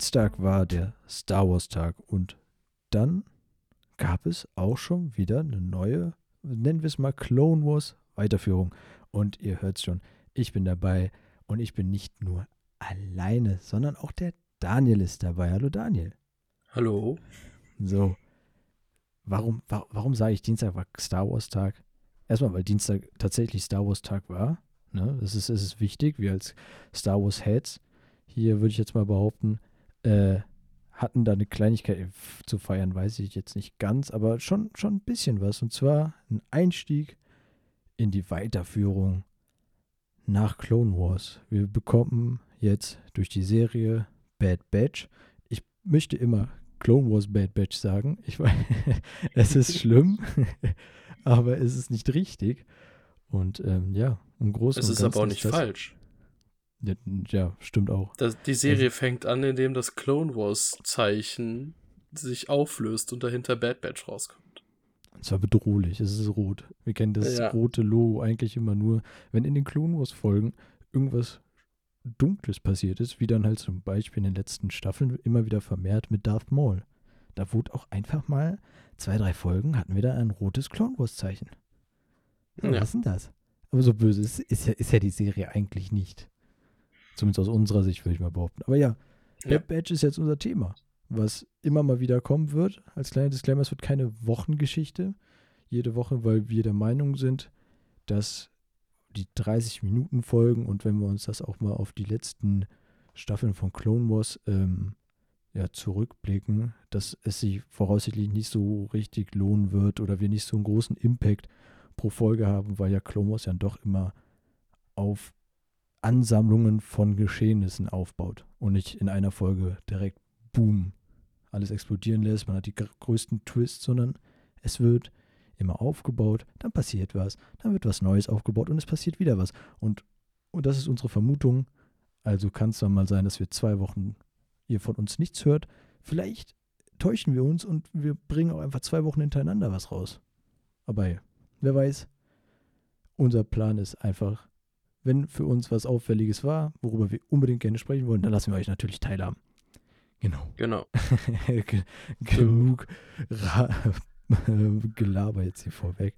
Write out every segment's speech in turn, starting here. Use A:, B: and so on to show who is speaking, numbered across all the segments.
A: Dienstag war der Star Wars Tag und dann gab es auch schon wieder eine neue, nennen wir es mal Clone Wars Weiterführung. Und ihr hört es schon, ich bin dabei und ich bin nicht nur alleine, sondern auch der Daniel ist dabei. Hallo Daniel.
B: Hallo.
A: So, warum, warum, warum sage ich Dienstag war Star Wars Tag? Erstmal, weil Dienstag tatsächlich Star Wars Tag war. Ne? Das, ist, das ist wichtig, wir als Star Wars Heads. Hier würde ich jetzt mal behaupten, äh, hatten da eine Kleinigkeit zu feiern, weiß ich jetzt nicht ganz, aber schon, schon ein bisschen was. Und zwar ein Einstieg in die Weiterführung nach Clone Wars. Wir bekommen jetzt durch die Serie Bad Batch. Ich möchte immer Clone Wars Bad Batch sagen. Ich weiß, es ist schlimm, aber es ist nicht richtig. Und ähm, ja, im Großen
B: Es ist aber auch nicht falsch.
A: Ja, ja, stimmt auch.
B: Das, die Serie also, fängt an, indem das Clone Wars Zeichen sich auflöst und dahinter Bad Batch rauskommt.
A: Es war bedrohlich, es ist rot. Wir kennen das ja. rote Logo eigentlich immer nur, wenn in den Clone Wars Folgen irgendwas Dunkles passiert ist, wie dann halt zum Beispiel in den letzten Staffeln immer wieder vermehrt mit Darth Maul. Da wurde auch einfach mal zwei, drei Folgen hatten wir da ein rotes Clone Wars Zeichen. Ja. Was ist denn das? Aber so böse ist, ist, ja, ist ja die Serie eigentlich nicht. Zumindest aus unserer Sicht, würde ich mal behaupten. Aber ja, ja. Bad Batch ist jetzt unser Thema, was immer mal wieder kommen wird. Als kleiner Disclaimer, es wird keine Wochengeschichte jede Woche, weil wir der Meinung sind, dass die 30 Minuten Folgen und wenn wir uns das auch mal auf die letzten Staffeln von Clone Wars ähm, ja, zurückblicken, dass es sich voraussichtlich nicht so richtig lohnen wird oder wir nicht so einen großen Impact pro Folge haben, weil ja Clone Wars ja doch immer auf Ansammlungen von Geschehnissen aufbaut und nicht in einer Folge direkt boom alles explodieren lässt, man hat die größten Twists, sondern es wird immer aufgebaut, dann passiert was, dann wird was Neues aufgebaut und es passiert wieder was. Und, und das ist unsere Vermutung. Also kann es dann mal sein, dass wir zwei Wochen ihr von uns nichts hört. Vielleicht täuschen wir uns und wir bringen auch einfach zwei Wochen hintereinander was raus. Aber hey, wer weiß, unser Plan ist einfach wenn für uns was Auffälliges war, worüber wir unbedingt gerne sprechen wollen, dann lassen wir euch natürlich teilhaben. Genau.
B: Genau.
A: Genug Gelaber jetzt hier vorweg.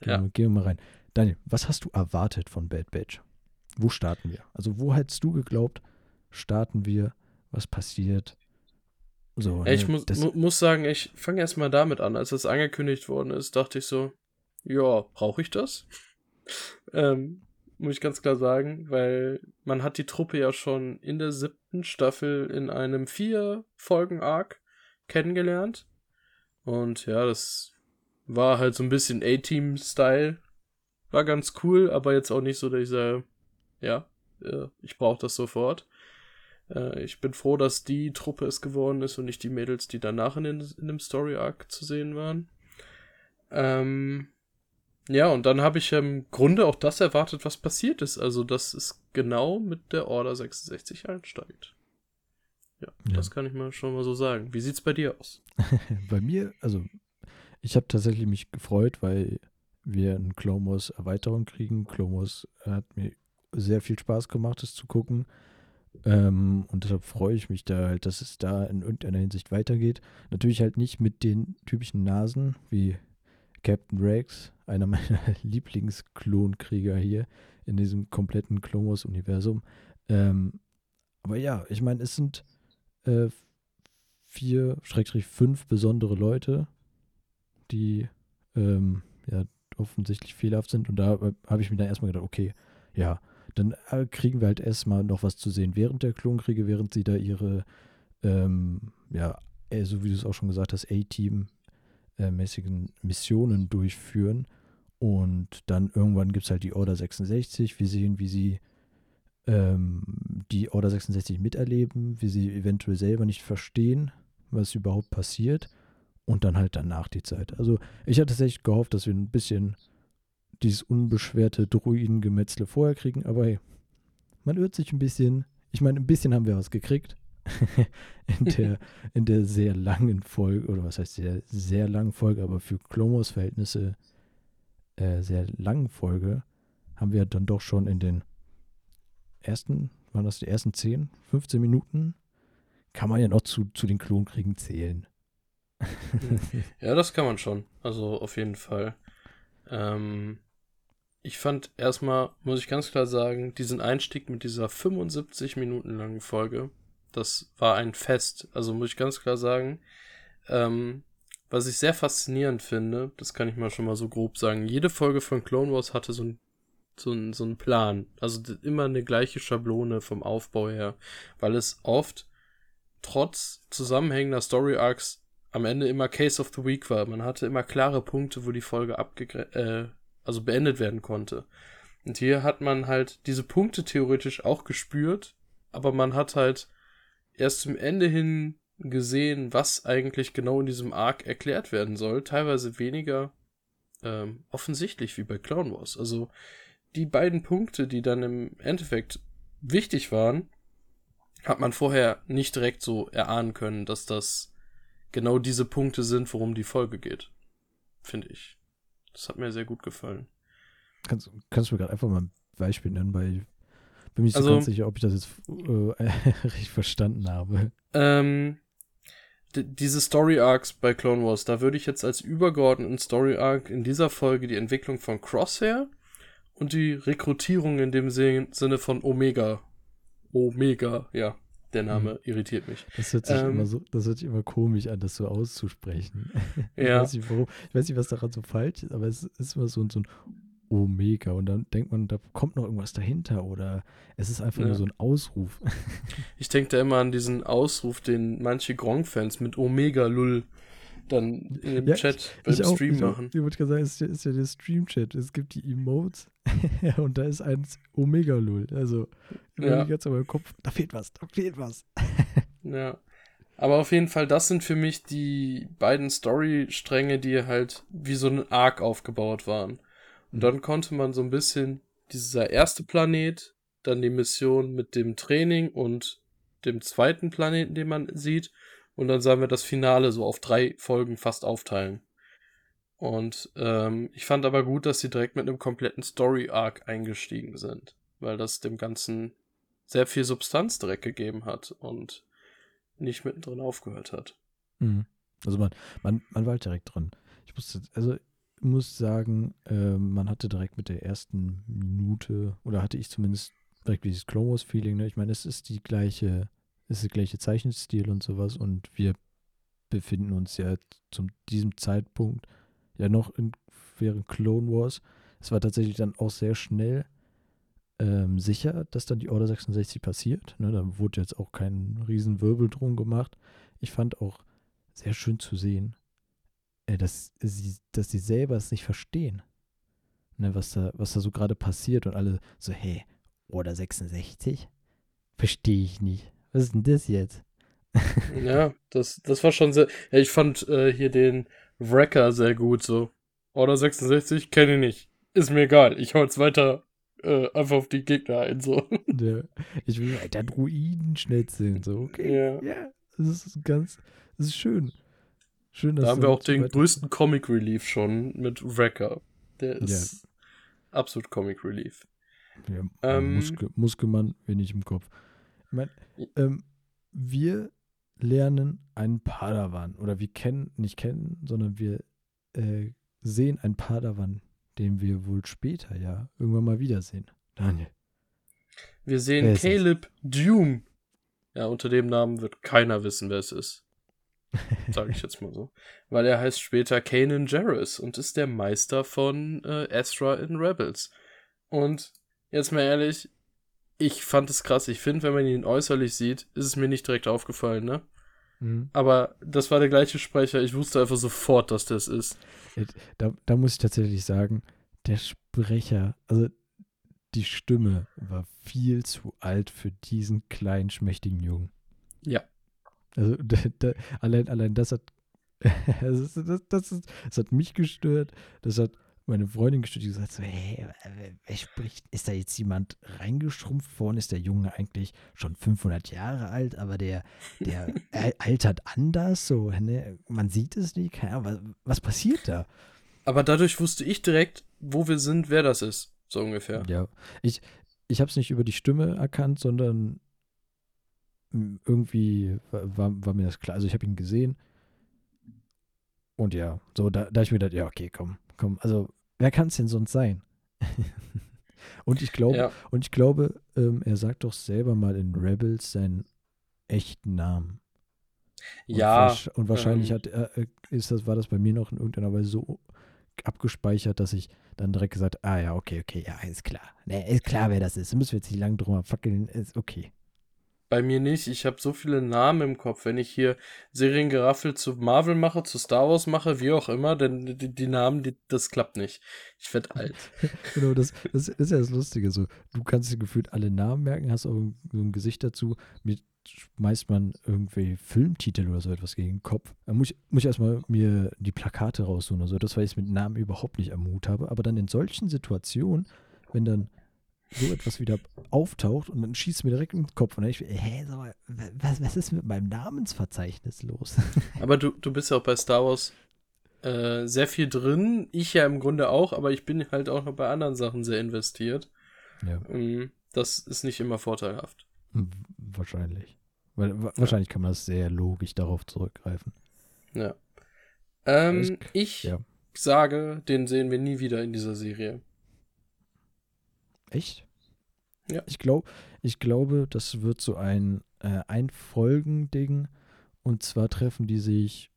A: Genau, ja. Gehen wir mal rein. Daniel, was hast du erwartet von Bad Batch? Wo starten wir? Also, wo hättest du geglaubt, starten wir? Was passiert?
B: So, ich ne, muss, mu muss sagen, ich fange erstmal damit an. Als das angekündigt worden ist, dachte ich so, ja, brauche ich das? ähm, muss ich ganz klar sagen, weil man hat die Truppe ja schon in der siebten Staffel in einem vier Folgen Arc kennengelernt. Und ja, das war halt so ein bisschen A-Team-Style. War ganz cool, aber jetzt auch nicht so, dass ich sage, ja, äh, ich brauche das sofort. Äh, ich bin froh, dass die Truppe es geworden ist und nicht die Mädels, die danach in, den, in dem Story-Arc zu sehen waren. Ähm, ja, und dann habe ich im Grunde auch das erwartet, was passiert ist. Also, dass es genau mit der Order 66 einsteigt. Ja, ja. das kann ich mal schon mal so sagen. Wie sieht's bei dir aus?
A: bei mir, also, ich habe tatsächlich mich gefreut, weil wir eine Clomos Erweiterung kriegen. Clomos hat mir sehr viel Spaß gemacht, es zu gucken. Ähm, und deshalb freue ich mich da halt, dass es da in irgendeiner Hinsicht weitergeht. Natürlich halt nicht mit den typischen Nasen wie Captain Rex, einer meiner Lieblingsklonkrieger hier in diesem kompletten Clone-Wars-Universum. Ähm, aber ja, ich meine, es sind äh, vier, schrägstrich fünf besondere Leute, die ähm, ja offensichtlich fehlerhaft sind. Und da habe ich mir dann erstmal gedacht, okay, ja, dann äh, kriegen wir halt erstmal noch was zu sehen während der Klonkriege, während sie da ihre, ähm, ja, äh, so wie du es auch schon gesagt hast, A-Team äh, Missionen durchführen. Und dann irgendwann gibt es halt die Order 66. Wir sehen, wie sie ähm, die Order 66 miterleben, wie sie eventuell selber nicht verstehen, was überhaupt passiert. Und dann halt danach die Zeit. Also ich hatte tatsächlich gehofft, dass wir ein bisschen dieses unbeschwerte Druidengemetzle vorher kriegen, aber hey, man irrt sich ein bisschen. Ich meine, ein bisschen haben wir was gekriegt. in, der, in der sehr langen Folge, oder was heißt sehr, sehr langen Folge, aber für Klomos Verhältnisse äh, sehr langen Folge, haben wir dann doch schon in den ersten, waren das die ersten 10, 15 Minuten, kann man ja noch zu, zu den Klonkriegen zählen.
B: ja, das kann man schon. Also auf jeden Fall. Ähm, ich fand erstmal, muss ich ganz klar sagen, diesen Einstieg mit dieser 75 Minuten langen Folge, das war ein Fest. Also muss ich ganz klar sagen, ähm, was ich sehr faszinierend finde, das kann ich mal schon mal so grob sagen, jede Folge von Clone Wars hatte so ein so ein, so ein Plan. Also immer eine gleiche Schablone vom Aufbau her, weil es oft trotz zusammenhängender Story Arcs am Ende immer Case of the Week war. Man hatte immer klare Punkte, wo die Folge abgegre äh, also beendet werden konnte. Und hier hat man halt diese Punkte theoretisch auch gespürt, aber man hat halt erst zum Ende hin gesehen, was eigentlich genau in diesem Arc erklärt werden soll. Teilweise weniger ähm, offensichtlich wie bei Clown Wars. Also die beiden Punkte, die dann im Endeffekt wichtig waren, hat man vorher nicht direkt so erahnen können, dass das genau diese Punkte sind, worum die Folge geht. Finde ich. Das hat mir sehr gut gefallen.
A: Kannst, kannst du mir gerade einfach mal ein Beispiel nennen, weil ich bin mir nicht also, so ganz sicher, ob ich das jetzt äh, richtig verstanden habe.
B: Ähm, diese Story Arcs bei Clone Wars, da würde ich jetzt als übergeordneten Story Arc in dieser Folge die Entwicklung von Crosshair und die Rekrutierung in dem Sinne von Omega. Omega, ja. Der Name hm. irritiert mich.
A: Das hört sich ähm, immer so, das hört sich immer komisch an, das so auszusprechen. ich, ja. weiß nicht, warum, ich weiß nicht, was daran so falsch ist, aber es ist immer so, so ein Omega und dann denkt man, da kommt noch irgendwas dahinter oder es ist einfach ja. nur so ein Ausruf.
B: ich denke da immer an diesen Ausruf, den manche Gronk-Fans mit Omega Lull dann in dem ja, Chat beim ich Stream auch, machen.
A: Ich, ich würde gerade sagen, es ist, ja, ist ja der Stream-Chat. Es gibt die Emotes und da ist ein Omega-Lull. Also, ja. jetzt aber im Kopf, da fehlt was, da fehlt was.
B: ja. Aber auf jeden Fall, das sind für mich die beiden Story-Stränge, die halt wie so ein Arc aufgebaut waren. Und dann konnte man so ein bisschen dieser erste Planet, dann die Mission mit dem Training und dem zweiten Planeten, den man sieht, und dann sollen wir das Finale so auf drei Folgen fast aufteilen. Und ähm, ich fand aber gut, dass sie direkt mit einem kompletten Story-Arc eingestiegen sind, weil das dem Ganzen sehr viel Substanz direkt gegeben hat und nicht mittendrin aufgehört hat.
A: Mhm. Also man, man, man war halt direkt dran. Ich musste, also muss sagen, äh, man hatte direkt mit der ersten Minute, oder hatte ich zumindest direkt dieses Clone Wars Feeling, ne? Ich meine, es ist die gleiche ist der gleiche Zeichenstil und sowas und wir befinden uns ja zu diesem Zeitpunkt ja noch in, während Clone Wars. Es war tatsächlich dann auch sehr schnell ähm, sicher, dass dann die Order 66 passiert. Ne, da wurde jetzt auch kein Riesenwirbel drum gemacht. Ich fand auch sehr schön zu sehen, dass, sie, dass sie selber es nicht verstehen. Ne, was, da, was da so gerade passiert und alle so, hey, Order 66? Verstehe ich nicht. Was ist denn das jetzt?
B: ja, das, das war schon sehr. Ja, ich fand äh, hier den Wrecker sehr gut so. Order 66 kenne ich nicht. Ist mir egal. Ich hau jetzt weiter äh, einfach auf die Gegner ein. So.
A: Ja, ich will weiter Druiden schnetzeln. So, okay. Ja. ja. Das ist ganz. Das ist schön.
B: Schön, dass Da haben wir auch den größten Comic Relief schon mit Wrecker. Der ist ja. absolut Comic Relief.
A: Ja, ähm, Muskel, Muskelmann, wenig im Kopf. Ich meine, ähm, wir lernen einen Padawan oder wir kennen, nicht kennen, sondern wir äh, sehen einen Padawan, den wir wohl später ja irgendwann mal wiedersehen. Daniel.
B: Wir sehen Caleb Dume. Ja, unter dem Namen wird keiner wissen, wer es ist. Sage ich jetzt mal so. Weil er heißt später Kanan Jarrus und ist der Meister von äh, Ezra in Rebels. Und jetzt mal ehrlich, ich fand es krass. Ich finde, wenn man ihn äußerlich sieht, ist es mir nicht direkt aufgefallen, ne? Mhm. Aber das war der gleiche Sprecher. Ich wusste einfach sofort, dass das ist.
A: Da, da muss ich tatsächlich sagen, der Sprecher, also die Stimme war viel zu alt für diesen kleinen, schmächtigen Jungen.
B: Ja.
A: Also allein, allein das hat, das, das, das, das, hat mich gestört. Das hat meine Freundin gestellt, die gesagt so, hey, wer spricht, ist da jetzt jemand reingeschrumpft worden? Ist der Junge eigentlich schon 500 Jahre alt, aber der, der altert anders, so, ne? man sieht es nicht, keine Ahnung, was, was passiert da?
B: Aber dadurch wusste ich direkt, wo wir sind, wer das ist, so ungefähr.
A: Ja, ich, ich habe es nicht über die Stimme erkannt, sondern irgendwie war, war mir das klar. Also ich habe ihn gesehen. Und ja, so, da, da ich mir gedacht, ja, okay, komm, komm. Also, wer kann es denn sonst sein? und ich glaube, ja. und ich glaube, ähm, er sagt doch selber mal in Rebels seinen echten Namen. Und
B: ja.
A: Und wahrscheinlich ähm, hat, äh, ist das, war das bei mir noch in irgendeiner Weise so abgespeichert, dass ich dann direkt gesagt, ah ja, okay, okay, ja, ist klar. Ne, ist klar, wer das ist. Da müssen wir jetzt nicht lange drum fackeln, ist okay.
B: Bei mir nicht. Ich habe so viele Namen im Kopf. Wenn ich hier Seriengeraffel zu Marvel mache, zu Star Wars mache, wie auch immer, denn die, die Namen, die, das klappt nicht. Ich werde alt.
A: genau, das, das, ist ja das Lustige. So, du kannst dir gefühlt alle Namen merken, hast auch ein, ein Gesicht dazu. Mir schmeißt man irgendwie Filmtitel oder so etwas gegen den Kopf. Da muss ich, muss ich erstmal mir die Plakate raussuchen oder so, das, weil ich es mit Namen überhaupt nicht am Mut habe. Aber dann in solchen Situationen, wenn dann so etwas wieder auftaucht und dann schießt es mir direkt in den Kopf. Und dann ich, hä, sag mal, was, was ist mit meinem Namensverzeichnis los?
B: aber du, du bist ja auch bei Star Wars äh, sehr viel drin. Ich ja im Grunde auch, aber ich bin halt auch noch bei anderen Sachen sehr investiert. Ja. Ähm, das ist nicht immer vorteilhaft.
A: Wahrscheinlich. Weil, ja. Wahrscheinlich kann man das sehr logisch darauf zurückgreifen.
B: Ja. Ähm, ich ja. sage, den sehen wir nie wieder in dieser Serie.
A: Echt? Ja. Ich, glaub, ich glaube, das wird so ein äh, Einfolgending. Und zwar treffen die sich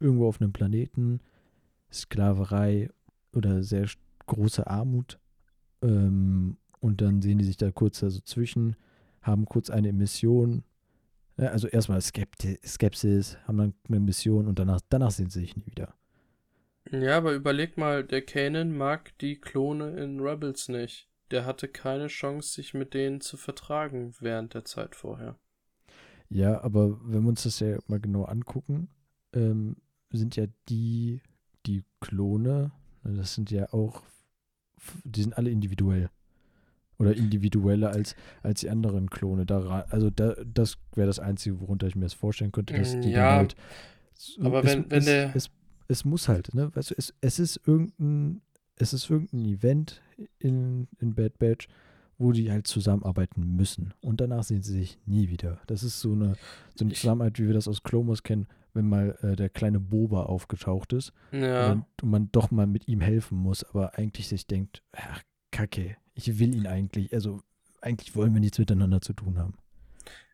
A: irgendwo auf einem Planeten, Sklaverei oder sehr große Armut. Ähm, und dann sehen die sich da kurz also zwischen haben kurz eine Mission. Ja, also erstmal Skepsis, haben dann eine Mission und danach, danach sehen sie sich nie wieder.
B: Ja, aber überleg mal, der Kanan mag die Klone in Rebels nicht. Der hatte keine Chance, sich mit denen zu vertragen während der Zeit vorher.
A: Ja, aber wenn wir uns das ja mal genau angucken, ähm, sind ja die, die Klone, das sind ja auch, die sind alle individuell. Oder individueller als, als die anderen Klone. Da, also da, das wäre das Einzige, worunter ich mir das vorstellen könnte, dass die ja, halt.
B: Aber wenn, es, wenn der.
A: Es, es, es, muss halt, ne? Also es, es ist irgendein, es ist irgendein Event in, in Bad Batch, wo die halt zusammenarbeiten müssen. Und danach sehen sie sich nie wieder. Das ist so eine, so eine Zusammenarbeit, wie wir das aus Clomos kennen, wenn mal äh, der kleine Boba aufgetaucht ist
B: ja.
A: und, und man doch mal mit ihm helfen muss, aber eigentlich sich denkt, ach, Kacke, ich will ihn eigentlich, also eigentlich wollen wir nichts miteinander zu tun haben.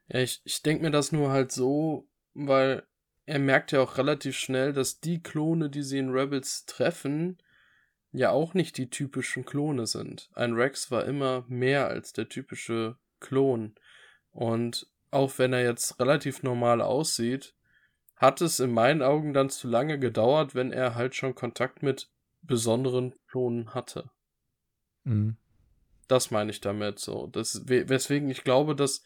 B: Ja, ich, ich denke mir das nur halt so, weil er merkt ja auch relativ schnell, dass die Klone, die sie in Rebels treffen, ja auch nicht die typischen Klone sind. Ein Rex war immer mehr als der typische Klon. Und auch wenn er jetzt relativ normal aussieht, hat es in meinen Augen dann zu lange gedauert, wenn er halt schon Kontakt mit besonderen Klonen hatte. Mhm. Das meine ich damit so. Das, weswegen ich glaube, dass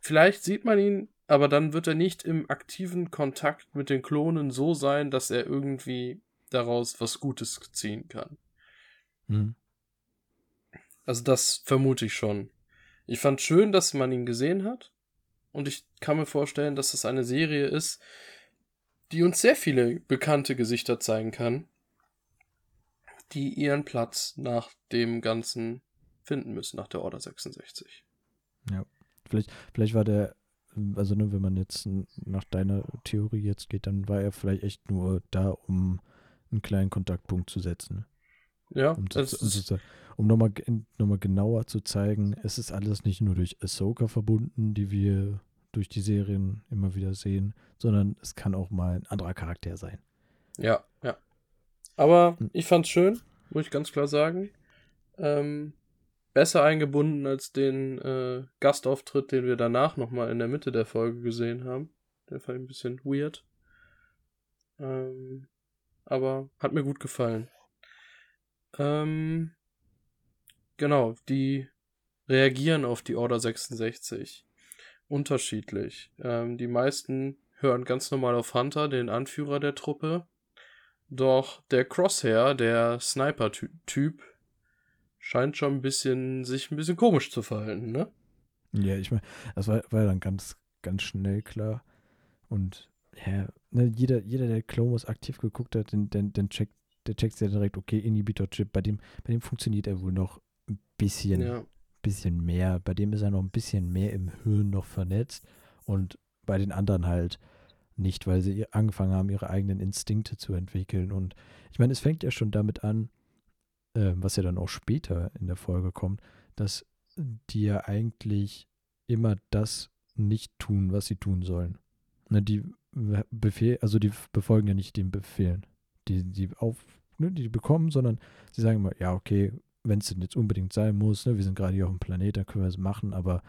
B: vielleicht sieht man ihn, aber dann wird er nicht im aktiven Kontakt mit den Klonen so sein, dass er irgendwie daraus was Gutes ziehen kann. Mhm. Also das vermute ich schon. Ich fand schön, dass man ihn gesehen hat. Und ich kann mir vorstellen, dass das eine Serie ist, die uns sehr viele bekannte Gesichter zeigen kann, die ihren Platz nach dem Ganzen finden müssen nach der Order 66.
A: Ja, vielleicht, vielleicht war der, also ne, wenn man jetzt nach deiner Theorie jetzt geht, dann war er vielleicht echt nur da, um einen kleinen Kontaktpunkt zu setzen.
B: Ja,
A: um, zu, um, um nochmal noch mal genauer zu zeigen, es ist alles nicht nur durch Ahsoka verbunden, die wir durch die Serien immer wieder sehen, sondern es kann auch mal ein anderer Charakter sein.
B: Ja, ja. Aber hm. ich fand's schön, muss ich ganz klar sagen. Ähm, besser eingebunden als den äh, Gastauftritt, den wir danach nochmal in der Mitte der Folge gesehen haben. Der fand ich ein bisschen weird. Ähm, aber hat mir gut gefallen. Ähm, genau, die reagieren auf die Order 66 unterschiedlich. Ähm, die meisten hören ganz normal auf Hunter, den Anführer der Truppe. Doch der Crosshair, der Sniper-Typ, scheint schon ein bisschen, sich ein bisschen komisch zu verhalten, ne?
A: Ja, ich meine, das war, war dann ganz, ganz schnell klar. Und ja, ne, jeder, jeder, der Clone aktiv geguckt hat, den, den, den checkt, der checkt ja direkt, okay, Inhibitor-Chip, bei dem, bei dem funktioniert er wohl noch ein bisschen, ja. bisschen mehr. Bei dem ist er noch ein bisschen mehr im Hirn noch vernetzt. Und bei den anderen halt nicht, weil sie angefangen haben, ihre eigenen Instinkte zu entwickeln. Und ich meine, es fängt ja schon damit an, äh, was ja dann auch später in der Folge kommt, dass die ja eigentlich immer das nicht tun, was sie tun sollen. Ne, die Befehl, also die befolgen ja nicht den Befehlen, die, die auf, ne, die bekommen, sondern sie sagen immer, ja, okay, wenn es denn jetzt unbedingt sein muss, ne, wir sind gerade hier auf dem Planet, dann können wir es machen, aber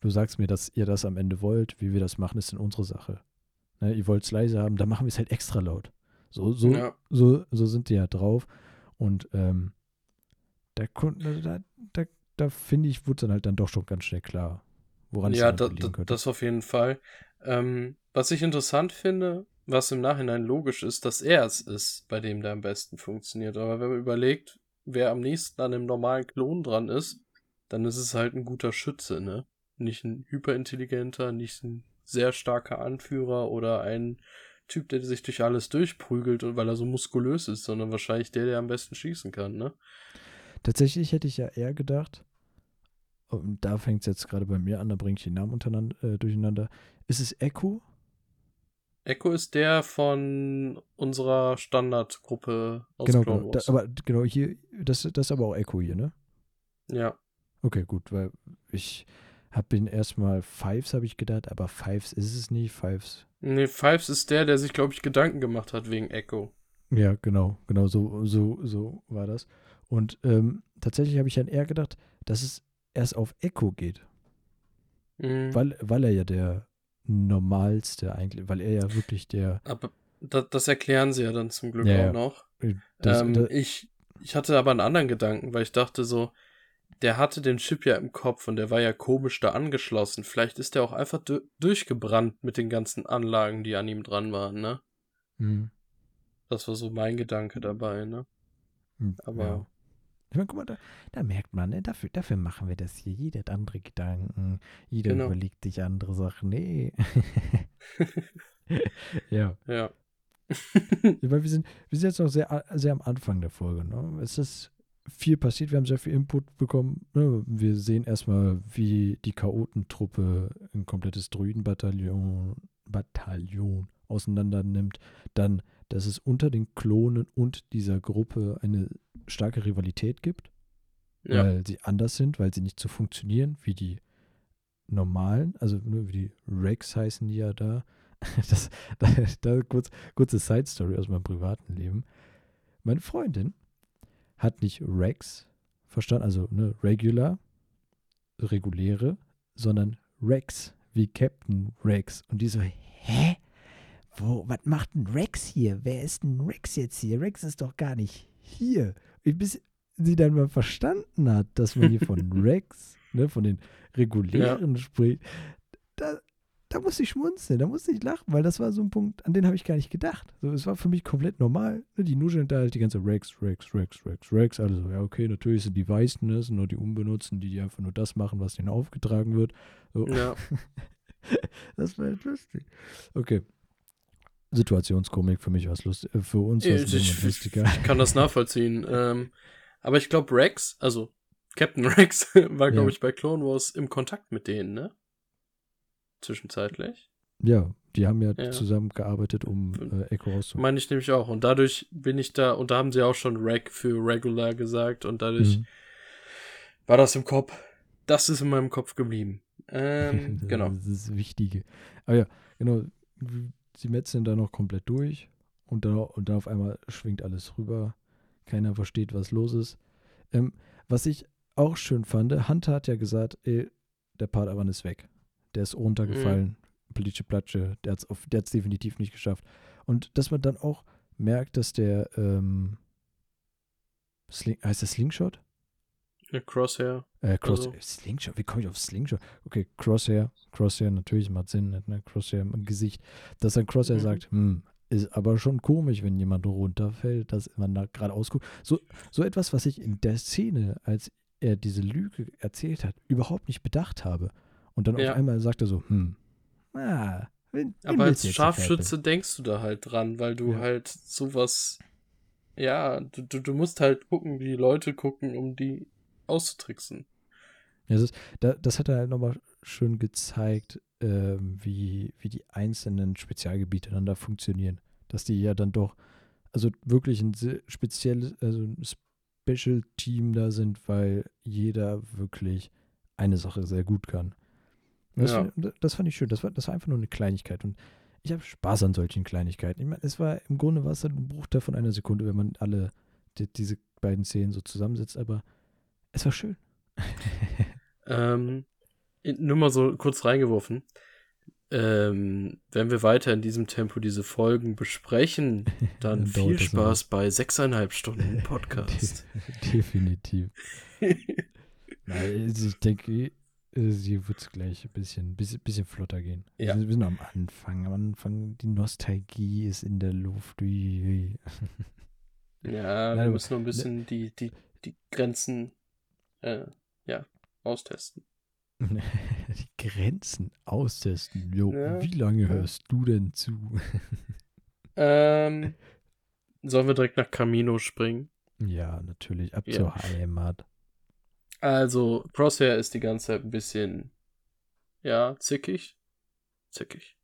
A: du sagst mir, dass ihr das am Ende wollt, wie wir das machen, ist denn unsere Sache. Ne, ihr wollt es leise haben, dann machen wir es halt extra laut. So, so, ja. so, so sind die ja drauf. Und ähm, da, da, da, da finde ich, wurde dann halt dann doch schon ganz schnell klar, woran
B: ja, es da, da, das auf jeden Fall. Ähm, was ich interessant finde, was im Nachhinein logisch ist, dass er es ist, bei dem der am besten funktioniert. Aber wenn man überlegt, wer am nächsten an einem normalen Klon dran ist, dann ist es halt ein guter Schütze, ne? Nicht ein hyperintelligenter, nicht ein sehr starker Anführer oder ein Typ, der sich durch alles durchprügelt und weil er so muskulös ist, sondern wahrscheinlich der, der am besten schießen kann, ne?
A: Tatsächlich hätte ich ja eher gedacht, und da fängt es jetzt gerade bei mir an, da bringe ich die Namen äh, durcheinander. Ist es Echo?
B: Echo ist der von unserer Standardgruppe
A: aus genau, Clone Wars. Da, aber genau hier, das, das ist aber auch Echo hier, ne?
B: Ja.
A: Okay, gut, weil ich habe bin erstmal Fives, habe ich gedacht, aber Fives ist es nicht, Fives.
B: Nee, Fives ist der, der sich, glaube ich, Gedanken gemacht hat wegen Echo.
A: Ja, genau, genau, so, so, so war das. Und ähm, tatsächlich habe ich dann eher gedacht, dass es erst auf Echo geht. Mhm. Weil, weil er ja der normalste eigentlich, weil er ja wirklich der.
B: Aber das, das erklären sie ja dann zum Glück ja, auch noch. Das, ähm, das, ich, ich hatte aber einen anderen Gedanken, weil ich dachte so, der hatte den Chip ja im Kopf und der war ja komisch da angeschlossen. Vielleicht ist der auch einfach durchgebrannt mit den ganzen Anlagen, die an ihm dran waren, ne? Mhm. Das war so mein Gedanke dabei, ne?
A: Hm, aber. Ja. Ich meine, guck mal, da, da, merkt man, ne, dafür, dafür machen wir das hier. Jeder hat andere Gedanken, jeder genau. überlegt sich andere Sachen. Nee. ja.
B: Ja.
A: ich meine, wir sind, wir sind jetzt noch sehr, sehr am Anfang der Folge. Ne? Es ist viel passiert, wir haben sehr viel Input bekommen. Ne? Wir sehen erstmal, wie die Chaotentruppe ein komplettes Druidenbataillon Bataillon auseinander nimmt. Dann, dass es unter den Klonen und dieser Gruppe eine starke Rivalität gibt, ja. weil sie anders sind, weil sie nicht so funktionieren wie die normalen, also nur wie die Rex heißen die ja da. Das, da, da kurz, kurze Side Story aus meinem privaten Leben. Meine Freundin hat nicht Rex verstanden, also ne, regular, reguläre, sondern Rex, wie Captain Rex. Und die so, hä? Wo, was macht ein Rex hier? Wer ist ein Rex jetzt hier? Rex ist doch gar nicht hier bis sie dann mal verstanden hat, dass man hier von Rex, ne, von den regulären ja. spricht, da, da musste ich schmunzeln, da musste ich lachen, weil das war so ein Punkt, an den habe ich gar nicht gedacht. So, es war für mich komplett normal. Ne, die nuscheln da die ganze Rex, Rex, Rex, Rex, Rex. Also, ja, okay, natürlich sind die Weißen, ne, sind nur die Unbenutzten, die, die einfach nur das machen, was denen aufgetragen wird. So. Ja. das war halt lustig. Okay. Situationskomik für mich was lustig, äh, für uns was
B: ich, lustiger. Ich kann das nachvollziehen. ähm, aber ich glaube, Rex, also Captain Rex, war, glaube ja. ich, bei Clone Wars im Kontakt mit denen, ne? Zwischenzeitlich.
A: Ja, die haben ja, ja. zusammengearbeitet, um äh, Echo rauszuholen.
B: Meine ich nämlich auch. Und dadurch bin ich da, und da haben sie auch schon Reg für Regular gesagt, und dadurch mhm. war das im Kopf. Das ist in meinem Kopf geblieben. Ähm, genau.
A: Das ist das Wichtige. Aber ja, genau sie metzeln da noch komplett durch und dann, und dann auf einmal schwingt alles rüber. Keiner versteht, was los ist. Ähm, was ich auch schön fand, Hunter hat ja gesagt, ey, der Padawan ist weg. Der ist runtergefallen. Mhm. Plitsche Platsche. Der hat es definitiv nicht geschafft. Und dass man dann auch merkt, dass der ähm, Sling, heißt der Slingshot?
B: Ja, Crosshair.
A: Äh, Cross, also. Slingshot, wie komme ich auf Slingshot? Okay, Crosshair, Crosshair, natürlich macht Sinn, ne? Crosshair im Gesicht. Dass dann Crosshair mhm. sagt, hm, ist aber schon komisch, wenn jemand runterfällt, dass man da gerade ausguckt. So, so etwas, was ich in der Szene, als er diese Lüge erzählt hat, überhaupt nicht bedacht habe. Und dann ja. auf einmal sagt er so, hm, ah,
B: wen, wen Aber als Scharfschütze denkst du da halt dran, weil du ja. halt sowas, ja, du, du, du musst halt gucken, wie die Leute gucken, um die auszutricksen.
A: Das, ist, da, das hat er halt nochmal schön gezeigt, äh, wie, wie die einzelnen Spezialgebiete dann da funktionieren. Dass die ja dann doch, also wirklich ein spezielles, also ein Special-Team da sind, weil jeder wirklich eine Sache sehr gut kann. Das, ja. das fand ich schön. Das war, das war einfach nur eine Kleinigkeit. Und ich habe Spaß an solchen Kleinigkeiten. Ich meine, es war im Grunde war es ein Bruchteil von einer Sekunde, wenn man alle die, diese beiden Szenen so zusammensetzt, aber es war schön.
B: ähm, nur mal so kurz reingeworfen. Ähm, wenn wir weiter in diesem Tempo diese Folgen besprechen, dann, viel Spaß bei sechseinhalb Stunden Podcast.
A: Definitiv. Nein, also ich denke, sie wird gleich ein bisschen, bisschen, bisschen flotter gehen. Ja. Wir sind am Anfang. Am Anfang, die Nostalgie ist in der Luft.
B: Ja, Nein, wir müssen noch ein bisschen ne, die, die, die Grenzen äh, ja, austesten.
A: die Grenzen austesten. Jo, ja, wie lange hörst du denn zu?
B: ähm, sollen wir direkt nach Camino springen?
A: Ja, natürlich. Ab ja. zur Heimat.
B: Also, Crosshair ist die ganze Zeit ein bisschen, ja, zickig. Zickig.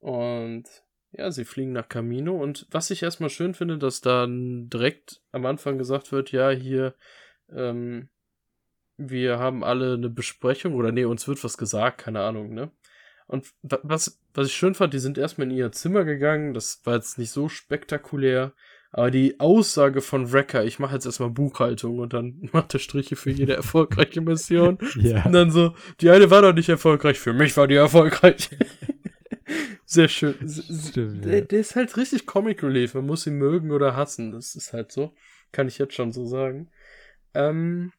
B: Und ja, sie fliegen nach Camino. Und was ich erstmal schön finde, dass dann direkt am Anfang gesagt wird, ja, hier, ähm, wir haben alle eine Besprechung oder nee, uns wird was gesagt, keine Ahnung, ne? Und was, was ich schön fand, die sind erstmal in ihr Zimmer gegangen, das war jetzt nicht so spektakulär, aber die Aussage von Wrecker, ich mache jetzt erstmal Buchhaltung und dann macht er Striche für jede erfolgreiche Mission. ja. Und dann so, die eine war doch nicht erfolgreich, für mich war die erfolgreich. Sehr schön. Stimmt, der, der, ist halt richtig Comic Relief. Man muss ihn mögen oder hassen. Das ist halt so. Kann ich jetzt schon so sagen. Ähm,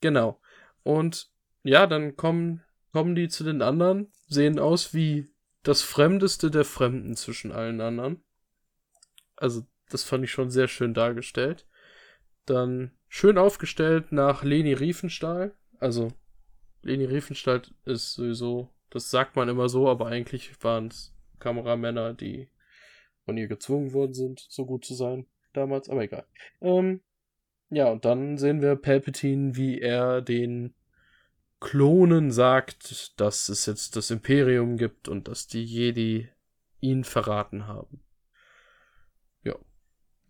B: Genau. Und ja, dann kommen, kommen die zu den anderen, sehen aus wie das Fremdeste der Fremden zwischen allen anderen. Also, das fand ich schon sehr schön dargestellt. Dann schön aufgestellt nach Leni Riefenstahl. Also, Leni Riefenstahl ist sowieso, das sagt man immer so, aber eigentlich waren es Kameramänner, die von ihr gezwungen worden sind, so gut zu sein damals, aber egal. Ähm, ja, und dann sehen wir Palpatine, wie er den Klonen sagt, dass es jetzt das Imperium gibt und dass die Jedi ihn verraten haben. Ja.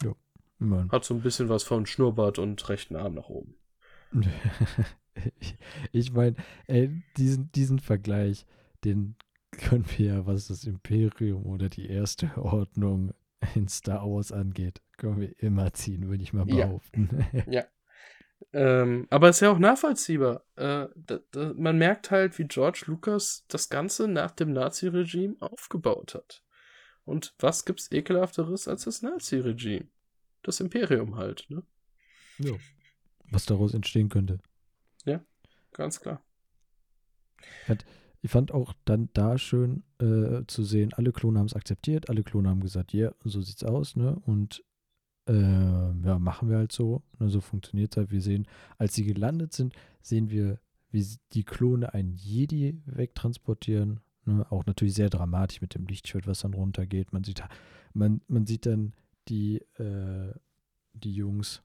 B: Ja. Mann. Hat so ein bisschen was von Schnurrbart und rechten Arm nach oben.
A: ich meine, diesen, diesen Vergleich, den können wir ja, was das Imperium oder die erste Ordnung in Star Wars angeht, können wir immer ziehen, würde ich mal behaupten.
B: Ja. ja. Ähm, aber es ist ja auch nachvollziehbar. Äh, da, da, man merkt halt, wie George Lucas das Ganze nach dem Nazi-Regime aufgebaut hat. Und was gibt's ekelhafteres als das Nazi-Regime? Das Imperium halt, ne?
A: Ja. Was daraus entstehen könnte.
B: Ja, ganz klar.
A: Hat, ich fand auch dann da schön äh, zu sehen, alle Klone haben es akzeptiert, alle Klone haben gesagt, ja, yeah, so sieht's aus, ne? Und äh, ja, machen wir halt so. Ne? So funktioniert es halt. Wir sehen, als sie gelandet sind, sehen wir, wie die Klone einen Jedi wegtransportieren. Ne? Auch natürlich sehr dramatisch mit dem Lichtschwert, was dann runtergeht. Man sieht, man, man sieht dann die, äh, die Jungs,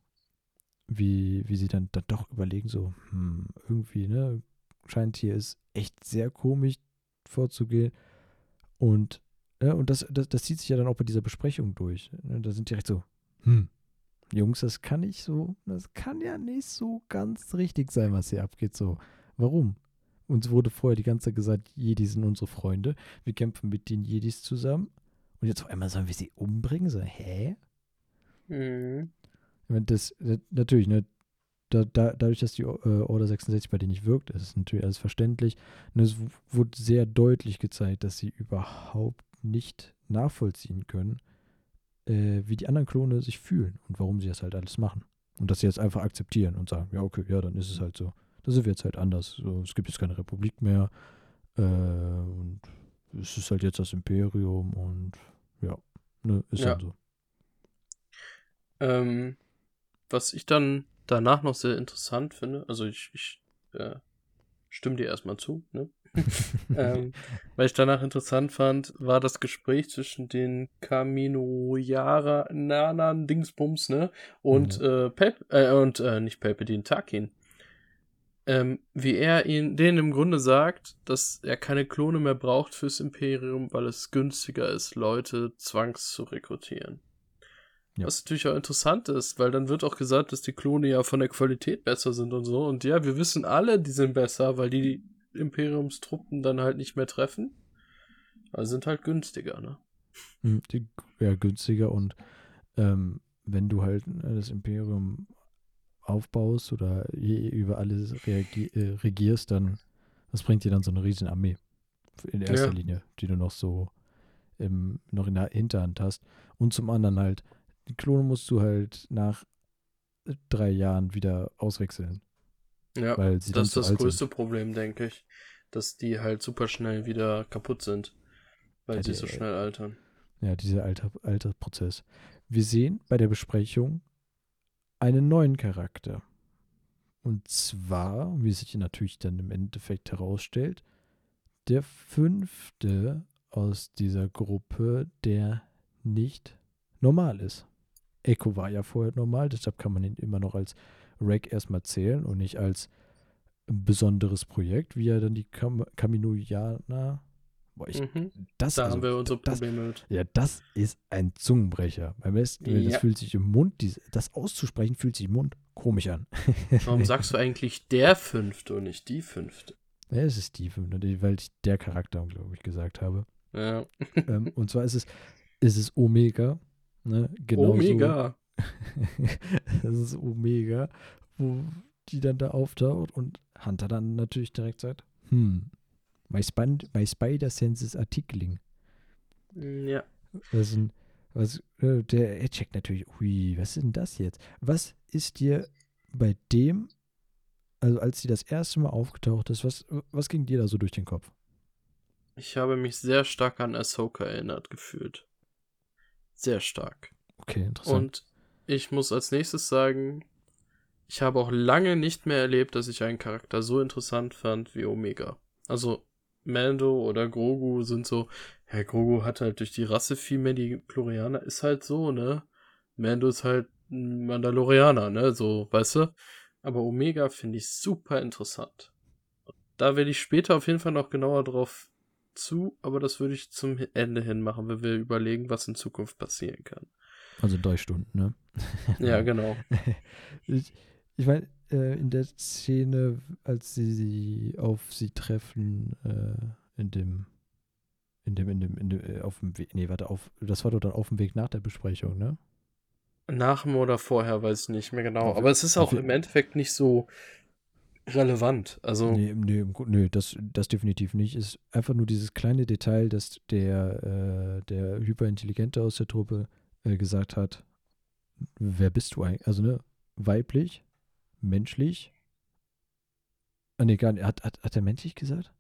A: wie, wie sie dann, dann doch überlegen, so, hm, irgendwie, ne, scheint hier ist echt sehr komisch vorzugehen. Und, ja, und das, das, das zieht sich ja dann auch bei dieser Besprechung durch. Ne? Da sind direkt so, hm, Jungs, das kann nicht so, das kann ja nicht so ganz richtig sein, was hier abgeht. So, warum? Uns wurde vorher die ganze Zeit gesagt, Jedis sind unsere Freunde. Wir kämpfen mit den Jedis zusammen. Und jetzt auf einmal sollen wir sie umbringen? So, hä? Mhm. Das, das, natürlich, ne, da, da, dadurch, dass die äh, Order 66 bei denen nicht wirkt, ist es natürlich alles verständlich. Und es wurde sehr deutlich gezeigt, dass sie überhaupt nicht nachvollziehen können, äh, wie die anderen Klone sich fühlen und warum sie das halt alles machen. Und dass sie jetzt einfach akzeptieren und sagen, ja, okay, ja, dann ist es halt so. Das sind wir jetzt halt anders. So, es gibt jetzt keine Republik mehr. Äh, und es ist halt jetzt das Imperium und ja, ne, ist ja. halt so.
B: Ähm, was ich dann danach noch sehr interessant finde, also ich, ich äh, stimme dir erstmal zu, ne? ähm, weil ich danach interessant fand, war das Gespräch zwischen den Camino Yara Nanan Dingsbums, ne? Und, mhm. äh, Pep, äh, und, äh, nicht Palpatine, Tarkin. ähm, wie er ihn, denen im Grunde sagt, dass er keine Klone mehr braucht fürs Imperium, weil es günstiger ist, Leute zwangs zu rekrutieren. Ja. Was natürlich auch interessant ist, weil dann wird auch gesagt, dass die Klone ja von der Qualität besser sind und so. Und ja, wir wissen alle, die sind besser, weil die Imperiumstruppen dann halt nicht mehr treffen. Also sind halt günstiger, ne?
A: Hm, ja, günstiger und ähm, wenn du halt äh, das Imperium aufbaust oder über alles äh, regierst, dann das bringt dir dann so eine riesen Armee in erster ja. Linie, die du noch so im, noch in der Hinterhand hast. Und zum anderen halt, die Klone musst du halt nach drei Jahren wieder auswechseln.
B: Ja, weil sie das ist das größte sind. Problem, denke ich. Dass die halt super schnell wieder kaputt sind, weil ja, sie so schnell altern.
A: Ja, dieser Alter, Altersprozess. Wir sehen bei der Besprechung einen neuen Charakter. Und zwar, wie sich natürlich dann im Endeffekt herausstellt, der fünfte aus dieser Gruppe, der nicht normal ist. Echo war ja vorher normal, deshalb kann man ihn immer noch als Rack erstmal zählen und nicht als besonderes Projekt, wie er dann die Kam Kaminoianer.
B: Boah, ich, mhm. das, da also, haben wir unsere Probleme
A: das, mit. Ja, das ist ein Zungenbrecher. Beim besten, ja. das fühlt sich im Mund, diese, das auszusprechen fühlt sich im Mund komisch an.
B: Warum sagst du eigentlich der Fünfte und nicht die Fünfte?
A: Ja, es ist die Fünfte, weil ich der Charakter, glaube ich, gesagt habe. Ja. ähm, und zwar ist es, ist es Omega, Ne? Genauso, Omega. das ist Omega, wo die dann da auftaucht und Hunter dann natürlich direkt sagt, hm, my, Sp my Spider Sense is Artikling.
B: Ja.
A: Was, was äh, der er checkt natürlich, ui, was ist denn das jetzt? Was ist dir bei dem, also als sie das erste Mal aufgetaucht ist, was, was ging dir da so durch den Kopf?
B: Ich habe mich sehr stark an Ahsoka erinnert gefühlt. Sehr stark.
A: Okay, interessant.
B: Und ich muss als nächstes sagen, ich habe auch lange nicht mehr erlebt, dass ich einen Charakter so interessant fand wie Omega. Also Mando oder Grogu sind so, ja, Grogu hat halt durch die Rasse viel mehr, die Chlorianer ist halt so, ne? Mando ist halt ein Mandalorianer, ne? So, weißt du? Aber Omega finde ich super interessant. Da werde ich später auf jeden Fall noch genauer drauf zu, aber das würde ich zum Ende hin machen, wenn wir überlegen, was in Zukunft passieren kann.
A: Also drei Stunden, ne?
B: ja, genau.
A: ich, ich meine, äh, in der Szene, als sie, sie auf sie treffen, äh, in dem, in dem, in dem, in dem, äh, auf dem Weg, nee, warte, auf, das war doch dann auf dem Weg nach der Besprechung, ne?
B: Nach oder vorher, weiß ich nicht mehr genau. Aber es ist auch im Endeffekt nicht so relevant. Also
A: nee, nee, nee das, das definitiv nicht. Ist einfach nur dieses kleine Detail, dass der, äh, der Hyperintelligente aus der Truppe äh, gesagt hat, wer bist du eigentlich? Also, ne, weiblich, menschlich. Ah, nee, gar nicht. Hat, hat, hat er menschlich gesagt?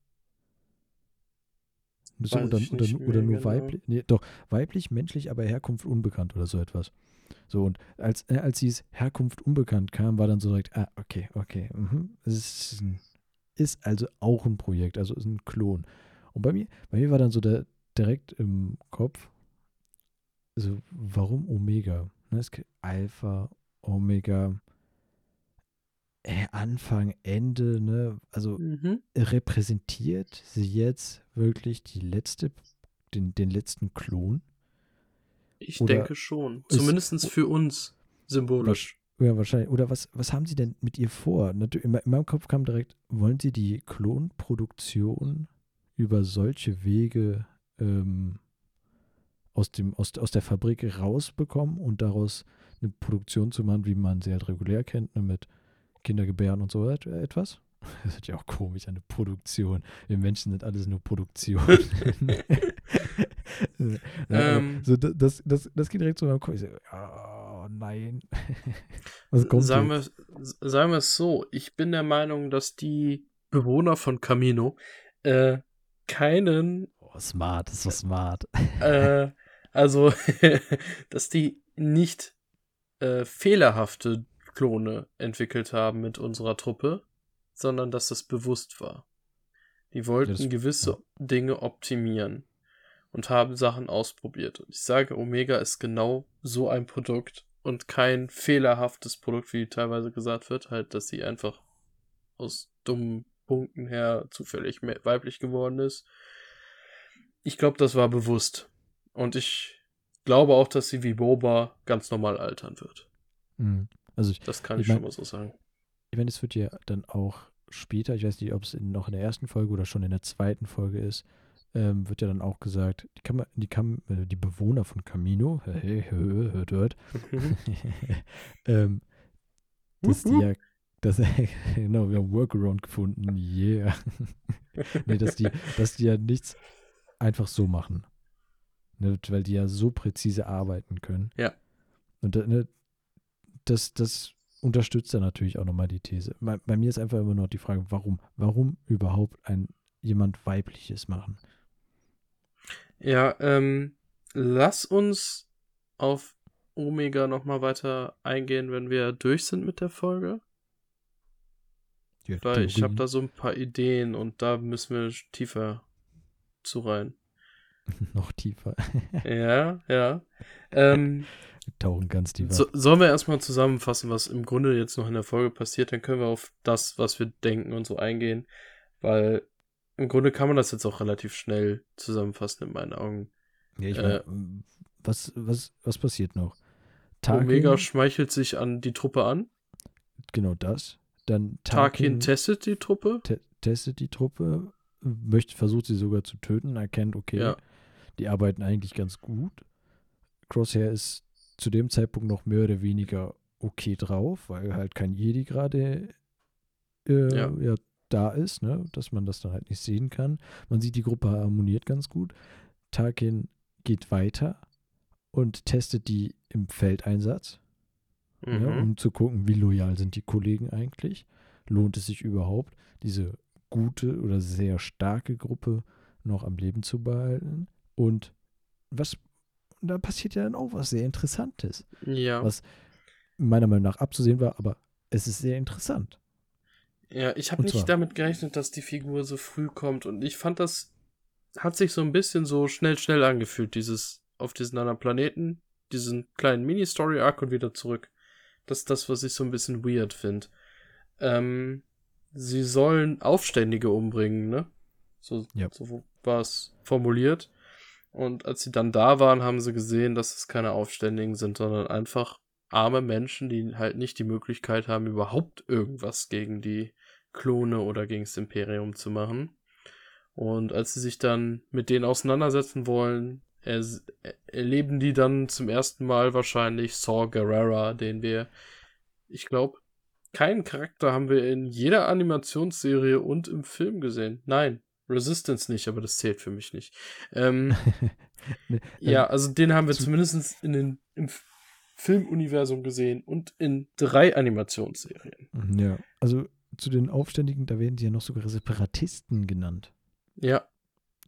A: So, oder, oder, oder, nur genau. weiblich? Nee, doch, weiblich, menschlich, aber Herkunft unbekannt oder so etwas. So, und als, äh, als dieses Herkunft unbekannt kam, war dann so direkt, ah, okay, okay, mhm. es ist, ist also auch ein Projekt, also ist ein Klon. Und bei mir, bei mir war dann so der, direkt im Kopf, also warum Omega? Ne, es gibt Alpha, Omega, äh, Anfang, Ende, ne? Also mhm. repräsentiert sie jetzt wirklich die letzte, den, den letzten Klon?
B: Ich Oder denke schon. Zumindest für uns symbolisch.
A: Ja, wahrscheinlich. Oder was, was haben sie denn mit ihr vor? In meinem Kopf kam direkt, wollen sie die Klonproduktion über solche Wege ähm, aus, dem, aus, aus der Fabrik rausbekommen und daraus eine Produktion zu machen, wie man sie halt regulär kennt, ne, mit Kindergebären und so etwas? Das ist ja auch komisch, eine Produktion. Wir Menschen sind alles nur Produktion. ähm, so, das, das, das geht direkt zu meinem Kopf. Oh nein.
B: Was kommt sagen wir, sagen wir es so, ich bin der Meinung, dass die Bewohner von Camino äh, keinen.
A: Oh, smart, das ist so smart.
B: Äh, also, dass die nicht äh, fehlerhafte Klone entwickelt haben mit unserer Truppe, sondern dass das bewusst war. Die wollten das, gewisse ja. Dinge optimieren und haben Sachen ausprobiert. Und ich sage, Omega ist genau so ein Produkt und kein fehlerhaftes Produkt, wie teilweise gesagt wird, halt, dass sie einfach aus dummen Punkten her zufällig weiblich geworden ist. Ich glaube, das war bewusst. Und ich glaube auch, dass sie wie Boba ganz normal altern wird.
A: Mhm. Also ich,
B: das kann ich, ich mein, schon mal so sagen.
A: Ich meine, es wird ja dann auch später, ich weiß nicht, ob es noch in der ersten Folge oder schon in der zweiten Folge ist, ähm, wird ja dann auch gesagt, die, Kam die, Kam äh, die Bewohner von Camino, hört, hört, ähm, dass die ja, dass, genau, wir haben Workaround gefunden, yeah. nee, dass die, dass die ja nichts einfach so machen. Ne, weil die ja so präzise arbeiten können.
B: Ja.
A: Und ne, das, das unterstützt dann natürlich auch nochmal die These. Bei, bei, mir ist einfach immer noch die Frage, warum? Warum überhaupt ein jemand weibliches machen?
B: Ja, ähm, lass uns auf Omega nochmal weiter eingehen, wenn wir durch sind mit der Folge. Ja, Weil ich habe da so ein paar Ideen und da müssen wir tiefer zu rein.
A: Noch tiefer.
B: ja, ja. Ähm,
A: wir tauchen ganz tief.
B: So, sollen wir erstmal zusammenfassen, was im Grunde jetzt noch in der Folge passiert? Dann können wir auf das, was wir denken und so eingehen. Weil im Grunde kann man das jetzt auch relativ schnell zusammenfassen in meinen Augen.
A: Ja, ich äh, mein, was, was, was passiert noch?
B: Tarkin, Omega schmeichelt sich an die Truppe an.
A: Genau das. Dann
B: Tarkin, Tarkin testet die Truppe.
A: Te testet die Truppe, möchte, versucht sie sogar zu töten, erkennt, okay, ja. Die arbeiten eigentlich ganz gut. Crosshair ist zu dem Zeitpunkt noch mehr oder weniger okay drauf, weil halt kein Jedi gerade äh, ja. ja da ist, ne? dass man das dann halt nicht sehen kann. Man sieht, die Gruppe harmoniert ganz gut. Tarkin geht weiter und testet die im Feldeinsatz, mhm. ja, um zu gucken, wie loyal sind die Kollegen eigentlich. Lohnt es sich überhaupt, diese gute oder sehr starke Gruppe noch am Leben zu behalten? Und was, da passiert ja dann auch was sehr Interessantes.
B: Ja.
A: Was meiner Meinung nach abzusehen war, aber es ist sehr interessant.
B: Ja, ich habe nicht damit gerechnet, dass die Figur so früh kommt und ich fand das hat sich so ein bisschen so schnell schnell angefühlt, dieses auf diesen anderen Planeten, diesen kleinen Mini-Story Arc und wieder zurück. Das ist das, was ich so ein bisschen weird finde. Ähm, sie sollen Aufständige umbringen, ne? So, ja. so war es formuliert. Und als sie dann da waren, haben sie gesehen, dass es keine Aufständigen sind, sondern einfach arme Menschen, die halt nicht die Möglichkeit haben, überhaupt irgendwas gegen die Klone oder gegen das Imperium zu machen. Und als sie sich dann mit denen auseinandersetzen wollen, er, erleben die dann zum ersten Mal wahrscheinlich Saw Gerrera, den wir, ich glaube, keinen Charakter haben wir in jeder Animationsserie und im Film gesehen. Nein, Resistance nicht, aber das zählt für mich nicht. Ähm, nee, ja, also den haben wir zumindest in den, im Filmuniversum gesehen und in drei Animationsserien.
A: Ja, also zu den Aufständigen, da werden sie ja noch sogar Separatisten genannt.
B: Ja.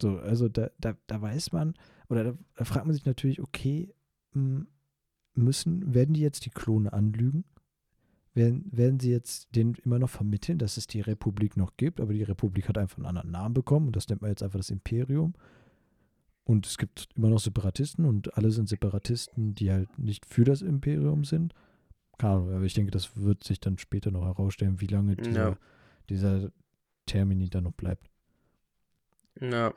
A: So, also da, da, da weiß man, oder da, da fragt man sich natürlich, okay, hm, müssen, werden die jetzt die Klone anlügen? Werden, werden sie jetzt denen immer noch vermitteln, dass es die Republik noch gibt, aber die Republik hat einfach einen anderen Namen bekommen und das nennt man jetzt einfach das Imperium. Und es gibt immer noch Separatisten und alle sind Separatisten, die halt nicht für das Imperium sind. Keine Ahnung, aber ich denke, das wird sich dann später noch herausstellen, wie lange dieser, ja. dieser Termini dann noch bleibt.
B: Ja,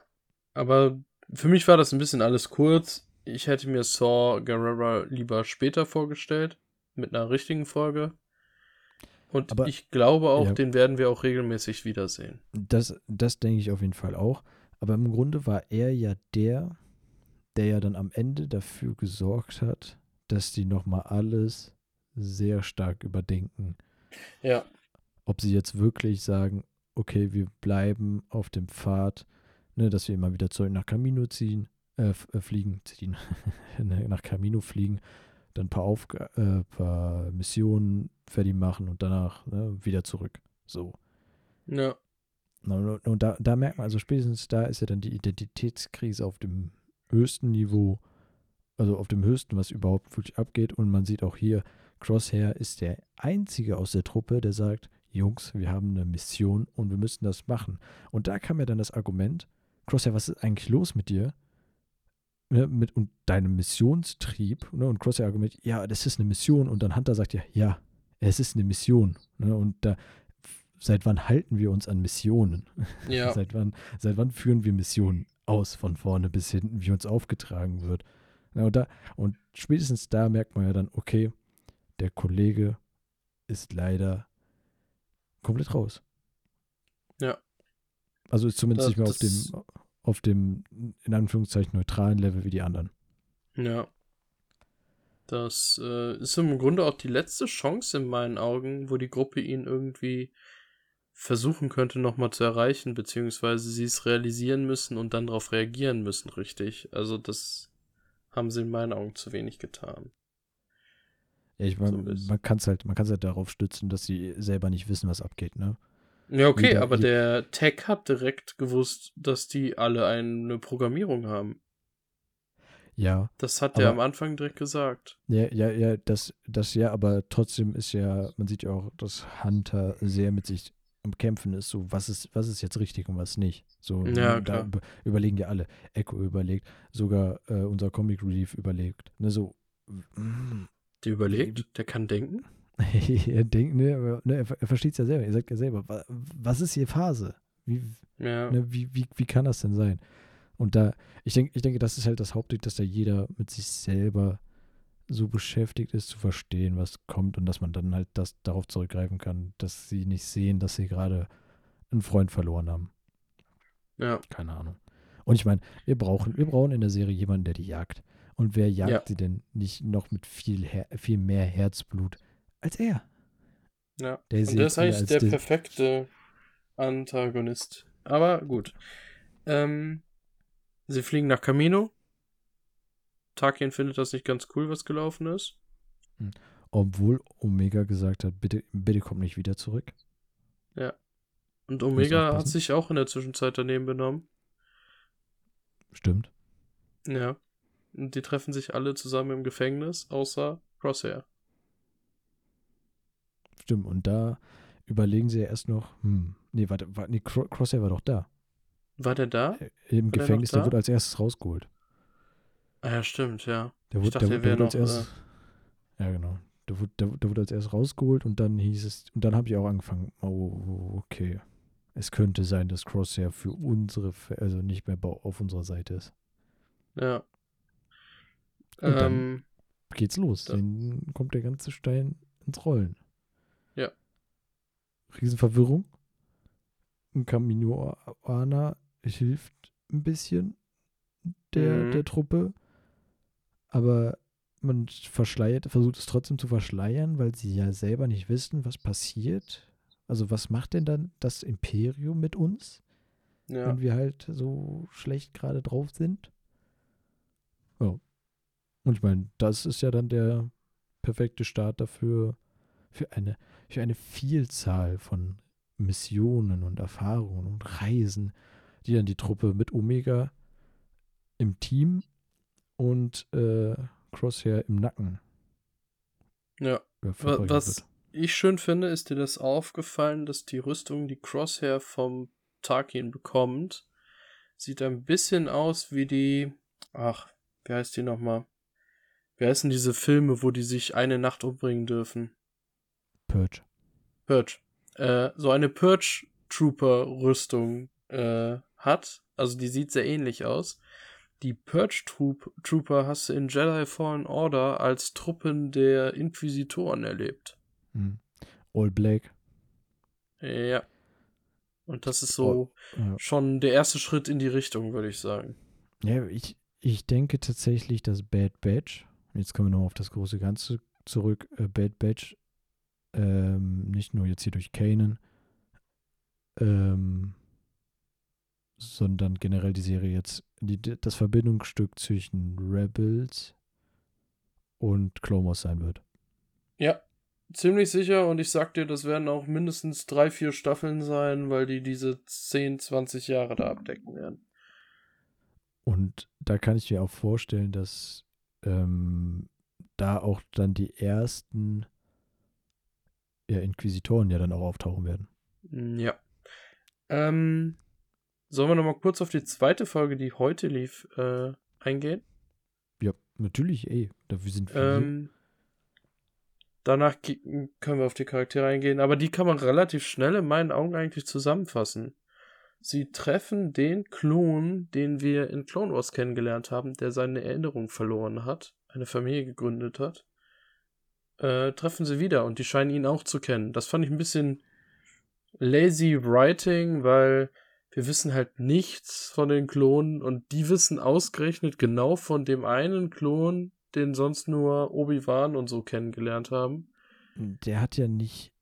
B: aber für mich war das ein bisschen alles kurz. Ich hätte mir Saw Gerrera lieber später vorgestellt, mit einer richtigen Folge. Und aber, ich glaube auch, ja, den werden wir auch regelmäßig wiedersehen.
A: Das, das denke ich auf jeden Fall auch. Aber im Grunde war er ja der, der ja dann am Ende dafür gesorgt hat, dass die nochmal alles sehr stark überdenken.
B: Ja.
A: Ob sie jetzt wirklich sagen, okay, wir bleiben auf dem Pfad, ne, dass wir immer wieder zurück nach Camino ziehen, äh, äh fliegen, ziehen, ne, nach Camino fliegen, dann ein paar, Aufg äh, paar Missionen fertig machen und danach ne, wieder zurück. So.
B: Ja.
A: Und, und da, da merkt man, also spätestens da ist ja dann die Identitätskrise auf dem höchsten Niveau, also auf dem höchsten, was überhaupt wirklich abgeht. Und man sieht auch hier, Crosshair ist der einzige aus der Truppe, der sagt, Jungs, wir haben eine Mission und wir müssen das machen. Und da kam ja dann das Argument, Crosshair, was ist eigentlich los mit dir? Ne, mit und deinem Missionstrieb. Ne, und Crosshair Argument, ja, das ist eine Mission. Und dann Hunter sagt ja, ja, es ist eine Mission. Ne, und da seit wann halten wir uns an Missionen? Ja. seit, wann, seit wann führen wir Missionen aus, von vorne bis hinten, wie uns aufgetragen wird? Ja, und, da, und spätestens da merkt man ja dann, okay, der Kollege ist leider komplett raus.
B: Ja.
A: Also ist zumindest das, nicht mehr auf dem, auf dem, in Anführungszeichen, neutralen Level wie die anderen.
B: Ja. Das äh, ist im Grunde auch die letzte Chance in meinen Augen, wo die Gruppe ihn irgendwie versuchen könnte, nochmal zu erreichen, beziehungsweise sie es realisieren müssen und dann darauf reagieren müssen, richtig. Also das haben sie in meinen Augen zu wenig getan.
A: Ja, ich meine, so man kann es halt, man kann es halt darauf stützen, dass sie selber nicht wissen, was abgeht, ne?
B: Ja, okay, aber der Tech hat direkt gewusst, dass die alle eine Programmierung haben.
A: Ja.
B: Das hat er am Anfang direkt gesagt.
A: Ja, ja, ja, das, das ja, aber trotzdem ist ja, man sieht ja auch, dass Hunter sehr mit sich am Kämpfen ist, so was ist, was ist jetzt richtig und was nicht. So,
B: ja,
A: da über, überlegen ja alle. Echo überlegt, sogar äh, unser Comic Relief überlegt. Ne, so.
B: Der überlegt? Der kann denken?
A: er denkt, ne, ne, er, er versteht es ja selber. Er sagt ja selber, was ist hier Phase? Wie,
B: ja.
A: ne, wie, wie, wie kann das denn sein? Und da, ich denke, ich denke, das ist halt das Hauptding, dass da jeder mit sich selber so beschäftigt ist, zu verstehen, was kommt und dass man dann halt das darauf zurückgreifen kann, dass sie nicht sehen, dass sie gerade einen Freund verloren haben.
B: Ja.
A: Keine Ahnung. Und ich meine, wir brauchen, wir brauchen in der Serie jemanden, der die jagt. Und wer jagt ja. sie denn nicht noch mit viel, viel mehr Herzblut als er?
B: Ja. Der und der ist eigentlich der perfekte Antagonist. Aber gut. Ähm, sie fliegen nach Camino. Tarkin findet das nicht ganz cool, was gelaufen ist.
A: Hm. Obwohl Omega gesagt hat, bitte, bitte komm nicht wieder zurück.
B: Ja. Und Omega hat sich auch in der Zwischenzeit daneben benommen.
A: Stimmt.
B: Ja. Und die treffen sich alle zusammen im Gefängnis, außer Crosshair.
A: Stimmt, und da überlegen sie ja erst noch, hm, nee, warte, war, nee, Crosshair war doch da.
B: War der da?
A: Äh, Im war Gefängnis, der, der wurde als erstes rausgeholt.
B: Ah ja, stimmt, ja.
A: Der wurde, dachte, der, der wurde als erst, äh... Ja, genau. Der wurde, der, der wurde als erstes rausgeholt und dann hieß es, und dann habe ich auch angefangen, oh, okay. Es könnte sein, dass Crosshair für unsere, also nicht mehr auf unserer Seite ist.
B: Ja.
A: Und dann ähm, geht's los. Dann kommt der ganze Stein ins Rollen. Riesenverwirrung. Ein Kaminoaner hilft ein bisschen der, mhm. der Truppe aber man verschleiert, versucht es trotzdem zu verschleiern, weil sie ja selber nicht wissen, was passiert. Also was macht denn dann das Imperium mit uns, ja. wenn wir halt so schlecht gerade drauf sind? Ja. Und ich meine, das ist ja dann der perfekte Start dafür, für eine, für eine Vielzahl von Missionen und Erfahrungen und Reisen, die dann die Truppe mit Omega im Team und äh, Crosshair im Nacken.
B: Ja. Was wird. ich schön finde, ist dir das aufgefallen, dass die Rüstung, die Crosshair vom Tarkin bekommt, sieht ein bisschen aus wie die. Ach, wie heißt die nochmal? Wie heißen diese Filme, wo die sich eine Nacht umbringen dürfen?
A: Purge.
B: Purge. Äh, so eine Purge Trooper Rüstung äh, hat. Also die sieht sehr ähnlich aus. Die Purge Troop Trooper hast du in Jedi Fallen Order als Truppen der Inquisitoren erlebt.
A: Hm. All Black.
B: Ja. Und das ist so oh, ja. schon der erste Schritt in die Richtung, würde ich sagen.
A: Ja, ich, ich denke tatsächlich, dass Bad Batch, jetzt kommen wir noch auf das große Ganze zurück, äh, Bad Batch, ähm, nicht nur jetzt hier durch Kanan, ähm, sondern generell die Serie jetzt die, das Verbindungsstück zwischen Rebels und Clone sein wird.
B: Ja, ziemlich sicher und ich sag dir, das werden auch mindestens drei, vier Staffeln sein, weil die diese 10, 20 Jahre da abdecken werden.
A: Und da kann ich mir auch vorstellen, dass ähm, da auch dann die ersten ja, Inquisitoren ja dann auch auftauchen werden.
B: Ja. Ähm, Sollen wir nochmal kurz auf die zweite Folge, die heute lief, äh, eingehen?
A: Ja, natürlich, ey. Dafür sind wir
B: ähm, danach können wir auf die Charaktere eingehen, aber die kann man relativ schnell in meinen Augen eigentlich zusammenfassen. Sie treffen den Klon, den wir in Clone Wars kennengelernt haben, der seine Erinnerung verloren hat, eine Familie gegründet hat. Äh, treffen sie wieder und die scheinen ihn auch zu kennen. Das fand ich ein bisschen lazy writing, weil wir wissen halt nichts von den Klonen und die wissen ausgerechnet genau von dem einen Klon, den sonst nur Obi-Wan und so kennengelernt haben.
A: Der hat ja nicht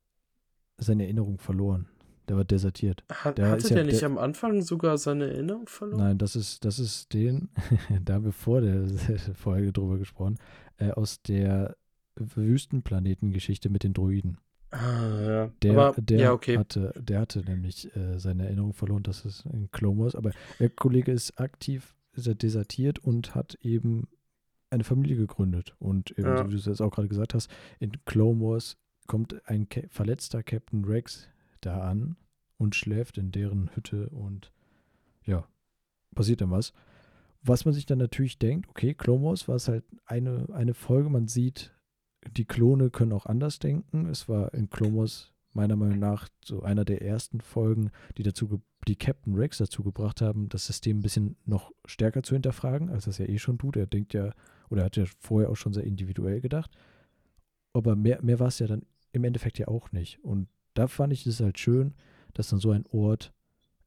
A: seine Erinnerung verloren. Der war desertiert.
B: Hat, der hatte der ja, nicht der, am Anfang sogar seine Erinnerung verloren?
A: Nein, das ist, das ist den, da haben wir vor der Folge drüber gesprochen, äh, aus der Wüstenplanetengeschichte mit den Druiden.
B: Ah, ja.
A: Der, aber, der, ja, okay. hatte, der hatte nämlich äh, seine Erinnerung verloren, dass es in Clone Wars, aber der Kollege ist aktiv, ist er desertiert und hat eben eine Familie gegründet. Und eben, ja. wie du es jetzt auch gerade gesagt hast, in Clone Wars kommt ein Ke verletzter Captain Rex da an und schläft in deren Hütte und ja, passiert dann was. Was man sich dann natürlich denkt, okay, Clone Wars war es halt eine, eine Folge, man sieht, die Klone können auch anders denken. Es war in Wars meiner Meinung nach so einer der ersten Folgen, die dazu die Captain Rex dazu gebracht haben, das System ein bisschen noch stärker zu hinterfragen, als das ja eh schon tut. Er denkt ja, oder hat ja vorher auch schon sehr individuell gedacht. Aber mehr, mehr war es ja dann im Endeffekt ja auch nicht. Und da fand ich es halt schön, dass dann so ein Ort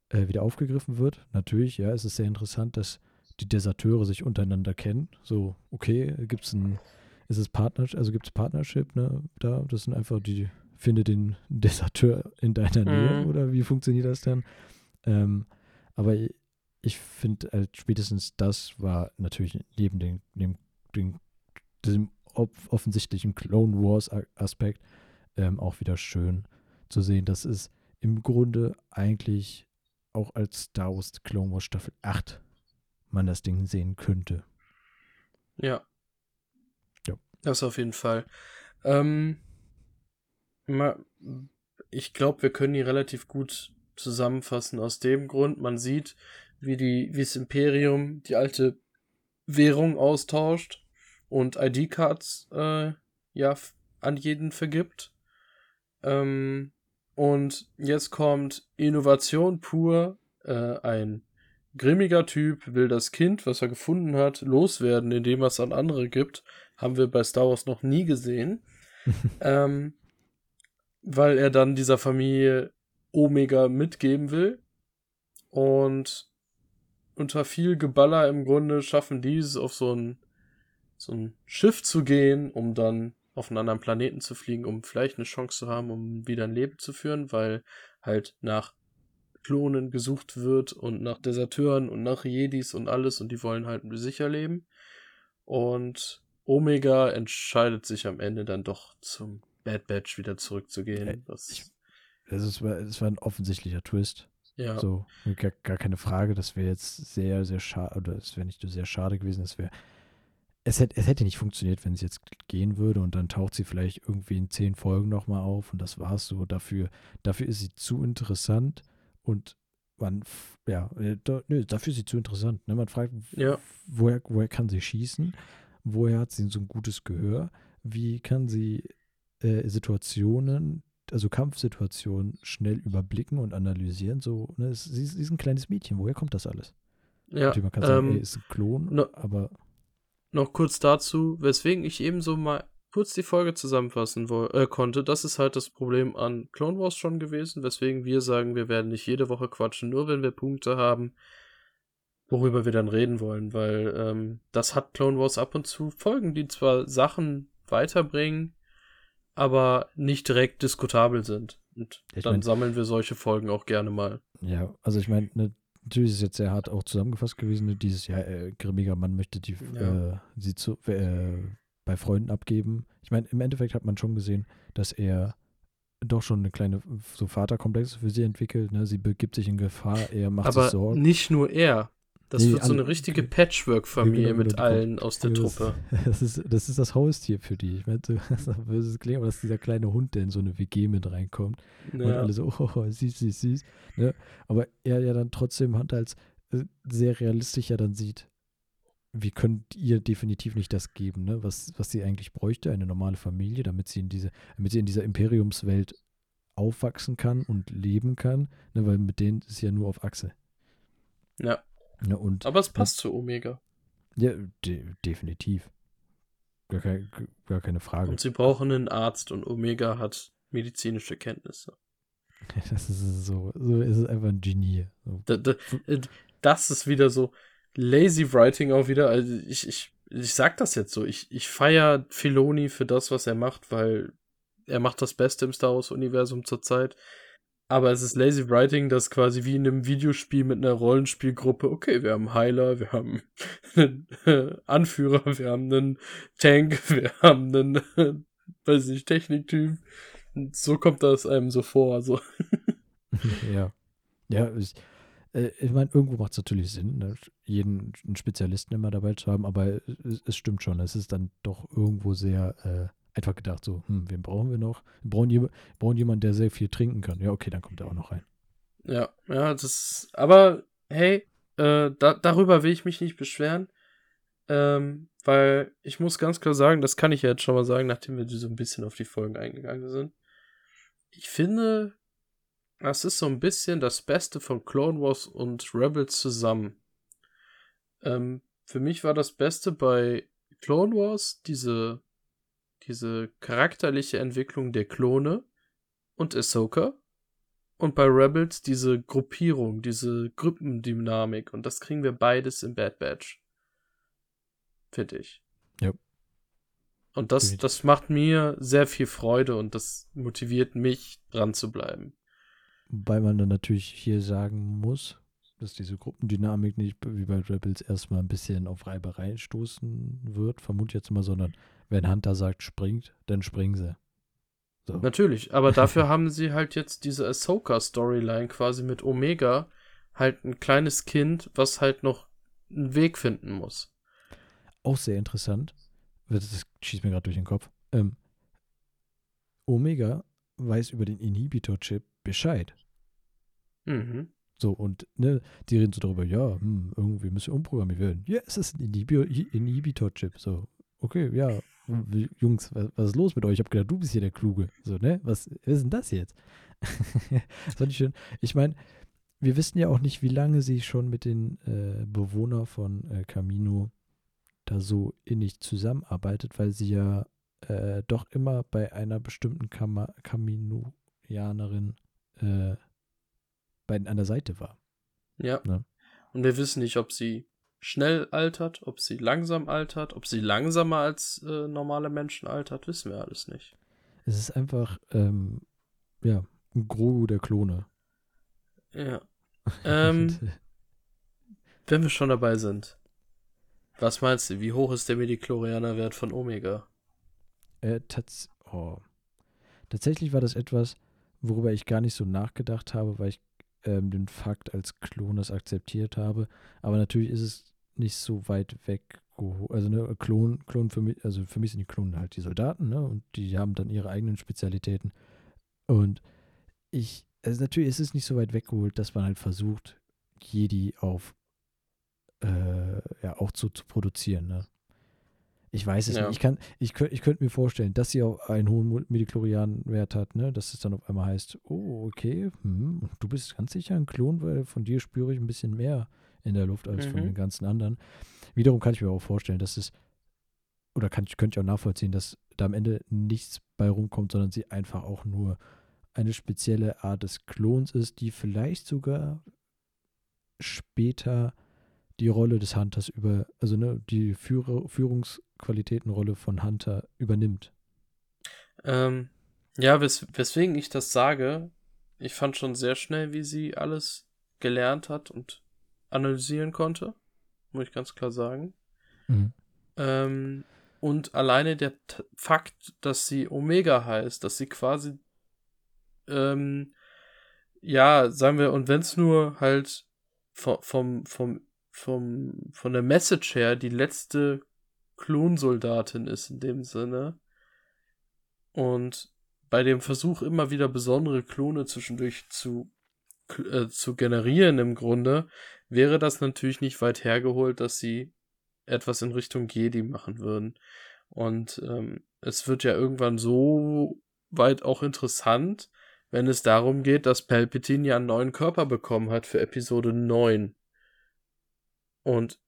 A: äh, wieder aufgegriffen wird. Natürlich, ja, es ist sehr interessant, dass die Deserteure sich untereinander kennen. So, okay, gibt es ein, ist es Partnership, also gibt es Partnership, ne, da, das sind einfach die, finde den Deserteur in deiner Nähe, mhm. oder wie funktioniert das dann? Ähm, aber ich finde halt spätestens das war natürlich neben dem, dem, dem diesem offensichtlichen Clone Wars Aspekt ähm, auch wieder schön zu sehen, dass es im Grunde eigentlich auch als Star Wars Clone Wars Staffel 8 man das Ding sehen könnte.
B: Ja. Das auf jeden Fall. Ähm, ich glaube, wir können die relativ gut zusammenfassen. Aus dem Grund, man sieht, wie das Imperium die alte Währung austauscht und ID-Cards äh, ja an jeden vergibt. Ähm, und jetzt kommt Innovation pur. Äh, ein grimmiger Typ will das Kind, was er gefunden hat, loswerden, indem er es an andere gibt. Haben wir bei Star Wars noch nie gesehen. ähm, weil er dann dieser Familie Omega mitgeben will. Und unter viel Geballer im Grunde schaffen die es auf so ein, so ein Schiff zu gehen, um dann auf einen anderen Planeten zu fliegen, um vielleicht eine Chance zu haben, um wieder ein Leben zu führen, weil halt nach Klonen gesucht wird und nach Deserteuren und nach Jedis und alles und die wollen halt sicher leben. Und Omega entscheidet sich am Ende dann doch zum Bad Batch wieder zurückzugehen. Äh,
A: das, ich, das, ist, das war ein offensichtlicher Twist.
B: Ja.
A: So, gar, gar keine Frage. Das wäre jetzt sehr, sehr schade, oder es wäre nicht sehr schade gewesen. Es wäre es hätte, es hätte nicht funktioniert, wenn es jetzt gehen würde und dann taucht sie vielleicht irgendwie in zehn Folgen nochmal auf und das war's so. Dafür, dafür ist sie zu interessant und man, ja, äh, da, nö, dafür ist sie zu interessant. Ne? Man fragt,
B: ja.
A: woher, woher kann sie schießen? Woher hat sie so ein gutes Gehör? Wie kann sie äh, Situationen, also Kampfsituationen schnell überblicken und analysieren? So, ne? sie, sie ist ein kleines Mädchen. Woher kommt das alles?
B: Ja,
A: Natürlich, man kann sagen, ähm, ey, ist ein Klon,
B: no,
A: aber
B: noch kurz dazu, weswegen ich eben so mal kurz die Folge zusammenfassen äh, konnte. Das ist halt das Problem an Clone Wars schon gewesen, weswegen wir sagen, wir werden nicht jede Woche quatschen, nur wenn wir Punkte haben, worüber wir dann reden wollen, weil ähm, das hat Clone Wars ab und zu Folgen, die zwar Sachen weiterbringen, aber nicht direkt diskutabel sind. Und ich dann mein, sammeln wir solche Folgen auch gerne mal.
A: Ja, also ich meine, ne, natürlich ist es jetzt sehr hart auch zusammengefasst gewesen, ne, dieses Jahr, äh, grimmiger Mann möchte die, ja. äh, sie zu, äh, bei Freunden abgeben. Ich meine, im Endeffekt hat man schon gesehen, dass er doch schon eine kleine so Vaterkomplex für sie entwickelt. Ne? Sie begibt sich in Gefahr, er macht
B: Aber
A: sich Sorgen.
B: nicht nur er. Das nee, wird so eine richtige Patchwork-Familie mit allen aus der das, Truppe.
A: Das ist, das ist das Haustier für die. Ich meine, das böses klingen, aber das ist dieser kleine Hund, der in so eine WG mit reinkommt. Ja. Und alle so, oh, oh, süß, süß, süß. Ne? Aber er ja dann trotzdem Hand als äh, sehr realistisch ja dann sieht, wir können ihr definitiv nicht das geben, ne? was, was sie eigentlich bräuchte, eine normale Familie, damit sie in diese, damit sie in dieser Imperiumswelt aufwachsen kann und leben kann, ne? weil mit denen ist ja nur auf Achse.
B: Ja.
A: Ja und,
B: Aber es passt ja, zu Omega.
A: Ja, de definitiv. Gar, kein, gar keine Frage.
B: Und sie brauchen einen Arzt und Omega hat medizinische Kenntnisse.
A: Das ist so, so ist es einfach ein Genie. So.
B: Da, da, das ist wieder so lazy writing auch wieder. Also ich, ich, ich sag das jetzt so. Ich, ich feiere Filoni für das, was er macht, weil er macht das Beste im Star Wars-Universum zurzeit. Aber es ist lazy writing, das quasi wie in einem Videospiel mit einer Rollenspielgruppe, okay, wir haben Heiler, wir haben einen Anführer, wir haben einen Tank, wir haben einen, weiß ich, Techniktyp. So kommt das einem so vor. Also.
A: ja. Ja, ich, äh, ich meine, irgendwo macht es natürlich Sinn, ne? jeden Spezialisten immer dabei zu haben, aber es, es, stimmt schon, es ist dann doch irgendwo sehr äh, einfach gedacht, so, hm, wen brauchen wir noch? Wir brauchen, je, brauchen jemanden, der sehr viel trinken kann. Ja, okay, dann kommt er auch noch rein.
B: Ja, ja, das, aber hey, äh, da, darüber will ich mich nicht beschweren, ähm, weil ich muss ganz klar sagen, das kann ich ja jetzt schon mal sagen, nachdem wir so ein bisschen auf die Folgen eingegangen sind. Ich finde, das ist so ein bisschen das Beste von Clone Wars und Rebels zusammen. Ähm, für mich war das Beste bei Clone Wars diese, diese charakterliche Entwicklung der Klone und Ahsoka. Und bei Rebels diese Gruppierung, diese Gruppendynamik. Und das kriegen wir beides im Bad Batch. Finde ich.
A: Ja.
B: Und das, das macht mir sehr viel Freude und das motiviert mich, dran zu bleiben.
A: Wobei man dann natürlich hier sagen muss, dass diese Gruppendynamik nicht wie bei Rebels erstmal ein bisschen auf Reiberei stoßen wird, vermute jetzt mal, sondern wenn Hunter sagt, springt, dann springen sie.
B: So. Natürlich, aber dafür haben sie halt jetzt diese Ahsoka-Storyline quasi mit Omega, halt ein kleines Kind, was halt noch einen Weg finden muss.
A: Auch sehr interessant. Das schießt mir gerade durch den Kopf. Ähm, Omega weiß über den Inhibitor-Chip Bescheid.
B: Mhm.
A: So, und ne, die reden so darüber, ja, hm, irgendwie müssen wir umprogrammiert werden. Ja, es ist ein Inhibitor-Chip. So, okay, ja, Jungs, was, was, ist los mit euch? Ich habe gedacht, du bist hier der Kluge. So, ne? Was, ist denn das jetzt? das fand ich schön. Ich meine, wir wissen ja auch nicht, wie lange sie schon mit den äh, Bewohnern von äh, Camino da so innig zusammenarbeitet, weil sie ja äh, doch immer bei einer bestimmten Kam Kaminoianerin äh, bei, an der Seite war.
B: Ja. Ne? Und wir wissen nicht, ob sie schnell altert, ob sie langsam altert, ob sie langsamer als äh, normale Menschen altert, wissen wir alles nicht.
A: Es ist einfach, ähm, ja, ein Grogu der Klone.
B: Ja. ähm, wenn wir schon dabei sind, was meinst du, wie hoch ist der Mediklorianer-Wert von Omega?
A: Äh, tats oh. Tatsächlich war das etwas, worüber ich gar nicht so nachgedacht habe, weil ich ähm, den Fakt als Klon das akzeptiert habe. Aber natürlich ist es nicht so weit weg. Also ne, Klon, Klon für mich, also für mich sind die Klonen halt die Soldaten, ne? Und die haben dann ihre eigenen Spezialitäten. Und ich, also natürlich ist es nicht so weit weggeholt, dass man halt versucht, Jedi auf äh, ja auch zu, zu produzieren, ne? Ich weiß es ja. nicht. Ich, kann, ich, ich könnte mir vorstellen, dass sie auch einen hohen Mediklorian-Wert hat, ne? dass es dann auf einmal heißt, oh, okay, hm, du bist ganz sicher ein Klon, weil von dir spüre ich ein bisschen mehr in der Luft als mhm. von den ganzen anderen. Wiederum kann ich mir auch vorstellen, dass es, oder kann, könnte ich auch nachvollziehen, dass da am Ende nichts bei rumkommt, sondern sie einfach auch nur eine spezielle Art des Klons ist, die vielleicht sogar später die Rolle des Hunters über, also ne, die Führer, Führungsqualitätenrolle von Hunter übernimmt.
B: Ähm, ja, wes weswegen ich das sage, ich fand schon sehr schnell, wie sie alles gelernt hat und analysieren konnte, muss ich ganz klar sagen. Mhm. Ähm, und alleine der T Fakt, dass sie Omega heißt, dass sie quasi, ähm, ja, sagen wir, und wenn es nur halt vom, vom, vom vom, von der Message her die letzte Klonsoldatin ist in dem Sinne. Und bei dem Versuch immer wieder besondere Klone zwischendurch zu, äh, zu generieren im Grunde, wäre das natürlich nicht weit hergeholt, dass sie etwas in Richtung Jedi machen würden. Und ähm, es wird ja irgendwann so weit auch interessant, wenn es darum geht, dass Palpatine ja einen neuen Körper bekommen hat für Episode 9. Und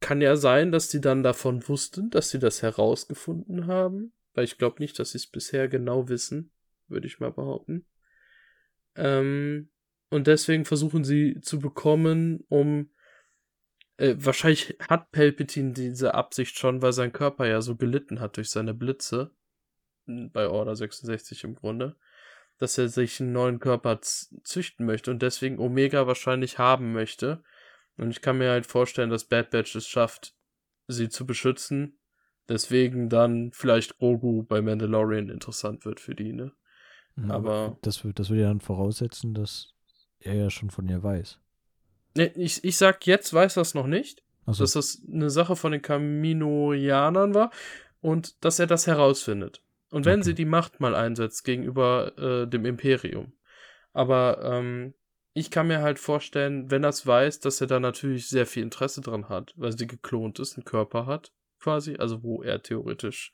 B: kann ja sein, dass die dann davon wussten, dass sie das herausgefunden haben. Weil ich glaube nicht, dass sie es bisher genau wissen, würde ich mal behaupten. Ähm, und deswegen versuchen sie zu bekommen, um äh, wahrscheinlich hat Palpatine diese Absicht schon, weil sein Körper ja so gelitten hat durch seine Blitze. Bei Order 66 im Grunde. Dass er sich einen neuen Körper züchten möchte und deswegen Omega wahrscheinlich haben möchte. Und ich kann mir halt vorstellen, dass Bad Batch es schafft, sie zu beschützen. Deswegen dann vielleicht Grogu bei Mandalorian interessant wird für die, ne?
A: Ja, aber das, das würde ja dann voraussetzen, dass er ja schon von ihr weiß.
B: Ne, ich, ich sag jetzt weiß das noch nicht. So. Dass das eine Sache von den Kaminoianern war und dass er das herausfindet. Und wenn okay. sie die Macht mal einsetzt gegenüber äh, dem Imperium. Aber ähm, ich kann mir halt vorstellen, wenn er es weiß, dass er da natürlich sehr viel Interesse dran hat, weil sie geklont ist, einen Körper hat, quasi, also wo er theoretisch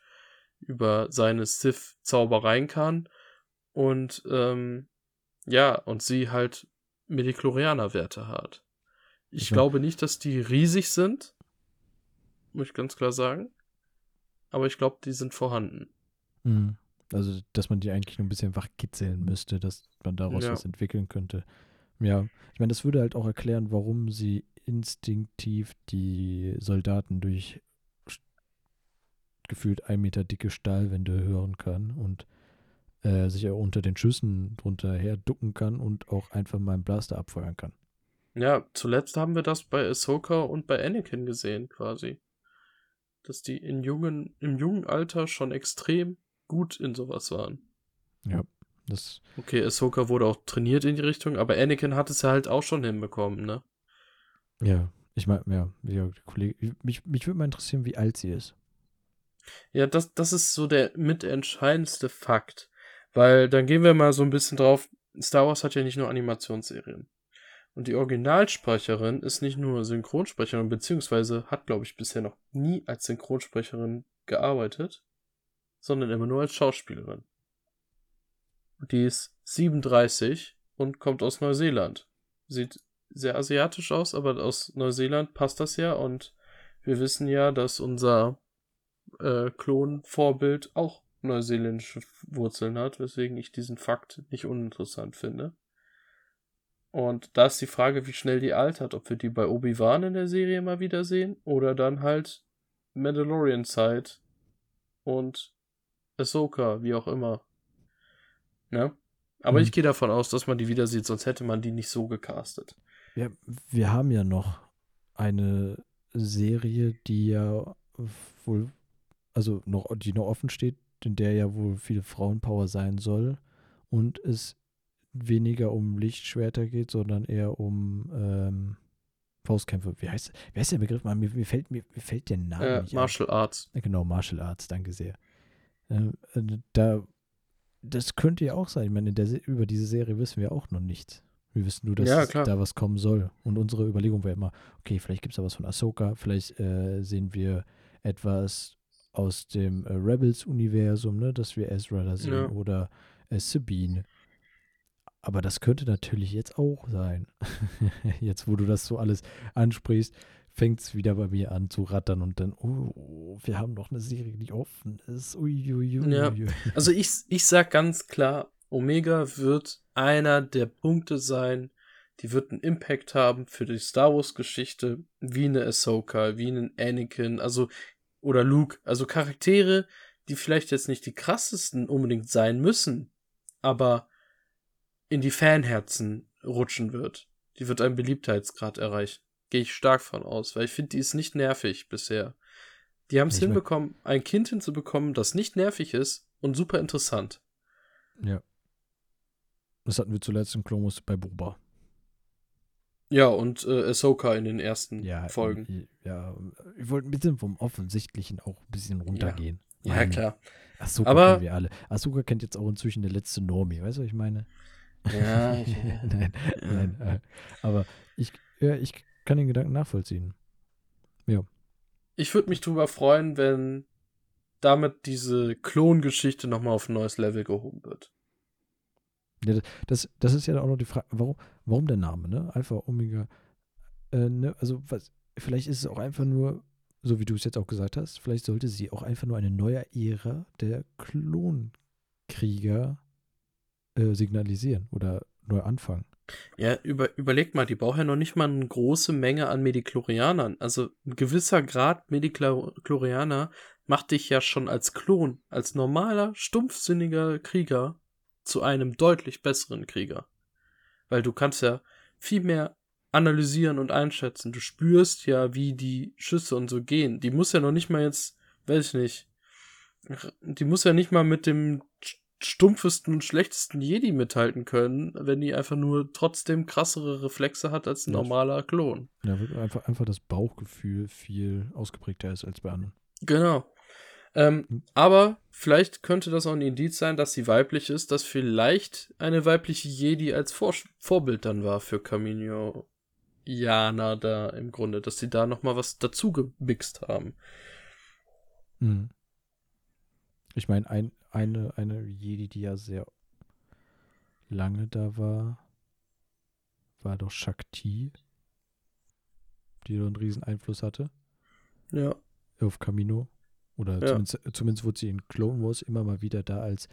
B: über seine Sith-Zaubereien kann. Und ähm, ja, und sie halt Mediklorianer-Werte hat. Ich ja. glaube nicht, dass die riesig sind. Muss ich ganz klar sagen. Aber ich glaube, die sind vorhanden.
A: Mhm. Also, dass man die eigentlich nur ein bisschen wachkitzeln müsste, dass man daraus ja. was entwickeln könnte. Ja, ich meine, das würde halt auch erklären, warum sie instinktiv die Soldaten durch gefühlt ein Meter dicke Stahlwände hören kann und äh, sich auch unter den Schüssen drunter her ducken kann und auch einfach mal einen Blaster abfeuern kann.
B: Ja, zuletzt haben wir das bei Ahsoka und bei Anakin gesehen, quasi. Dass die in jungen, im jungen Alter schon extrem gut in sowas waren.
A: Ja, das.
B: Okay, Ahsoka wurde auch trainiert in die Richtung, aber Anakin hat es ja halt auch schon hinbekommen, ne?
A: Ja, ich meine, ja, ja Kollege, mich, mich würde mal interessieren, wie alt sie ist.
B: Ja, das, das ist so der mitentscheidendste Fakt. Weil dann gehen wir mal so ein bisschen drauf. Star Wars hat ja nicht nur Animationsserien. Und die Originalsprecherin ist nicht nur Synchronsprecherin, beziehungsweise hat, glaube ich, bisher noch nie als Synchronsprecherin gearbeitet, sondern immer nur als Schauspielerin. Die ist 37 und kommt aus Neuseeland. Sieht sehr asiatisch aus, aber aus Neuseeland passt das ja und wir wissen ja, dass unser äh, Klon-Vorbild auch neuseeländische Wurzeln hat, weswegen ich diesen Fakt nicht uninteressant finde. Und da ist die Frage, wie schnell die altert, ob wir die bei Obi-Wan in der Serie mal wiedersehen oder dann halt Mandalorian-Zeit und Ahsoka, wie auch immer. Ne? Aber hm. ich gehe davon aus, dass man die wieder sieht, sonst hätte man die nicht so gecastet.
A: Ja, wir haben ja noch eine Serie, die ja wohl, also noch, die noch offen steht, in der ja wohl viel Frauenpower sein soll und es weniger um Lichtschwerter geht, sondern eher um ähm, Faustkämpfe. Wie heißt, wie heißt der Begriff? Mir, mir, fällt, mir, mir fällt der Name
B: äh, nicht Martial ein. Arts.
A: Genau, Martial Arts, danke sehr. Äh, da, das könnte ja auch sein. Ich meine, der, über diese Serie wissen wir auch noch nichts. Wir wissen nur, dass ja, da was kommen soll. Und unsere Überlegung wäre immer, okay, vielleicht gibt es da was von Ahsoka, vielleicht äh, sehen wir etwas aus dem äh, Rebels-Universum, ne, dass wir Ezra da sehen ja. oder äh, Sabine. Aber das könnte natürlich jetzt auch sein. jetzt, wo du das so alles ansprichst, fängt es wieder bei mir an zu rattern und dann, oh, wir haben noch eine Serie, die offen ist. Uiuiui.
B: Ja. Also ich, ich sag ganz klar, Omega wird einer der Punkte sein, die wird einen Impact haben für die Star Wars Geschichte, wie eine Ahsoka, wie einen Anakin. Also oder Luke. Also Charaktere, die vielleicht jetzt nicht die krassesten unbedingt sein müssen, aber in die Fanherzen rutschen wird. Die wird einen Beliebtheitsgrad erreichen. Gehe ich stark von aus, weil ich finde, die ist nicht nervig bisher. Die haben es hinbekommen, ein Kind hinzubekommen, das nicht nervig ist und super interessant.
A: Ja. Das hatten wir zuletzt im Klomus bei Boba.
B: Ja, und äh, Ahsoka in den ersten ja, Folgen.
A: Ja, ich wollte ein bisschen vom Offensichtlichen auch ein bisschen runtergehen.
B: Ja, ja klar.
A: Ahsoka Aber, kennen wir alle. Ahsoka kennt jetzt auch inzwischen der letzte Normie, weißt du, was ich meine?
B: Ja. Ich,
A: nein, nein. Äh, aber ich, ja, ich kann den Gedanken nachvollziehen. Ja.
B: ich würde mich drüber freuen, wenn damit diese Klongeschichte nochmal auf ein neues Level gehoben wird.
A: Ja, das, das ist ja auch noch die Frage, warum, warum der Name, ne? Alpha, Omega. Äh, ne? Also, was, vielleicht ist es auch einfach nur, so wie du es jetzt auch gesagt hast, vielleicht sollte sie auch einfach nur eine neue Ära der Klonkrieger äh, signalisieren oder neu anfangen.
B: Ja, über, überlegt mal, die brauchen ja noch nicht mal eine große Menge an Mediklorianern. Also ein gewisser Grad Mediklorianer macht dich ja schon als Klon, als normaler, stumpfsinniger Krieger zu einem deutlich besseren Krieger. Weil du kannst ja viel mehr analysieren und einschätzen. Du spürst ja, wie die Schüsse und so gehen. Die muss ja noch nicht mal jetzt, weiß ich nicht, die muss ja nicht mal mit dem stumpfesten und schlechtesten Jedi mithalten können, wenn die einfach nur trotzdem krassere Reflexe hat als ein ja. normaler Klon.
A: Ja, einfach, einfach das Bauchgefühl viel ausgeprägter ist als bei anderen.
B: Genau. Ähm, hm. Aber vielleicht könnte das auch ein Indiz sein, dass sie weiblich ist, dass vielleicht eine weibliche Jedi als Vor Vorbild dann war für Camino Jana da im Grunde, dass sie da nochmal was dazu gemixt haben.
A: Hm. Ich meine, ein, eine, eine Jedi, die ja sehr lange da war, war doch Shakti, die so einen riesen Einfluss hatte.
B: Ja.
A: Auf Camino. Oder ja. zumindest, zumindest wurde sie in Clone Wars immer mal wieder da als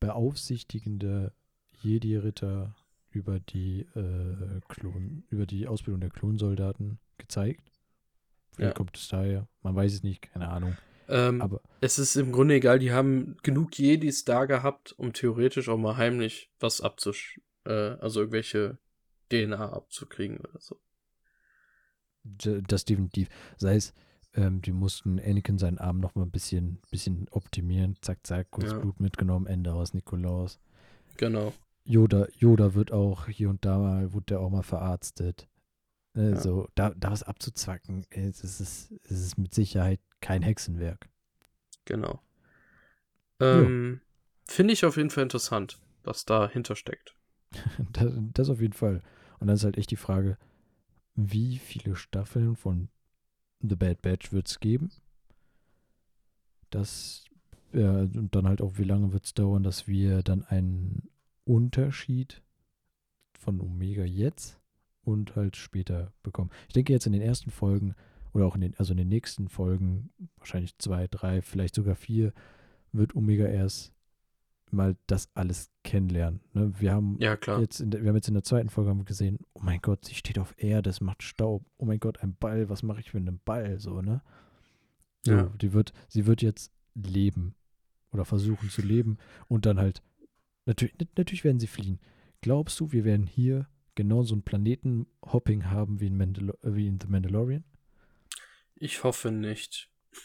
A: beaufsichtigende Jedi-Ritter über die äh, Klon, über die Ausbildung der Klonsoldaten gezeigt. Vielleicht ja. kommt es daher, man weiß es nicht, keine Ahnung.
B: Ähm, Aber es ist im Grunde egal, die haben genug Jedis da gehabt, um theoretisch auch mal heimlich was abzusch, äh, also irgendwelche DNA abzukriegen oder so.
A: Das definitiv. Sei es, ähm, die mussten Anakin seinen Arm noch mal ein bisschen, bisschen optimieren. Zack, zack, kurz ja. Blut mitgenommen, Ende aus Nikolaus.
B: Genau.
A: Yoda, Yoda wird auch hier und da mal, wurde der auch mal verarztet. Ne, ja. So, da, da was abzuzwacken, es ist, es ist mit Sicherheit kein Hexenwerk.
B: Genau. Ähm, Finde ich auf jeden Fall interessant, was dahinter steckt.
A: das, das auf jeden Fall. Und dann ist halt echt die Frage, wie viele Staffeln von The Bad Batch wird es geben. Das, ja, und dann halt auch, wie lange wird es dauern, dass wir dann einen Unterschied von Omega jetzt und halt später bekommen. Ich denke jetzt in den ersten Folgen oder auch in den, also in den nächsten Folgen, wahrscheinlich zwei, drei, vielleicht sogar vier, wird Omega erst mal das alles kennenlernen. Ne? Wir haben
B: ja, klar.
A: jetzt in der, wir haben jetzt in der zweiten Folge gesehen, oh mein Gott, sie steht auf Erde, es macht Staub. Oh mein Gott, ein Ball, was mache ich mit einem Ball? So, ne? So, ja. die wird, sie wird jetzt leben oder versuchen zu leben und dann halt, natürlich, natürlich werden sie fliehen. Glaubst du, wir werden hier genau so ein Planetenhopping haben wie in, Mandal wie in The Mandalorian?
B: Ich hoffe nicht.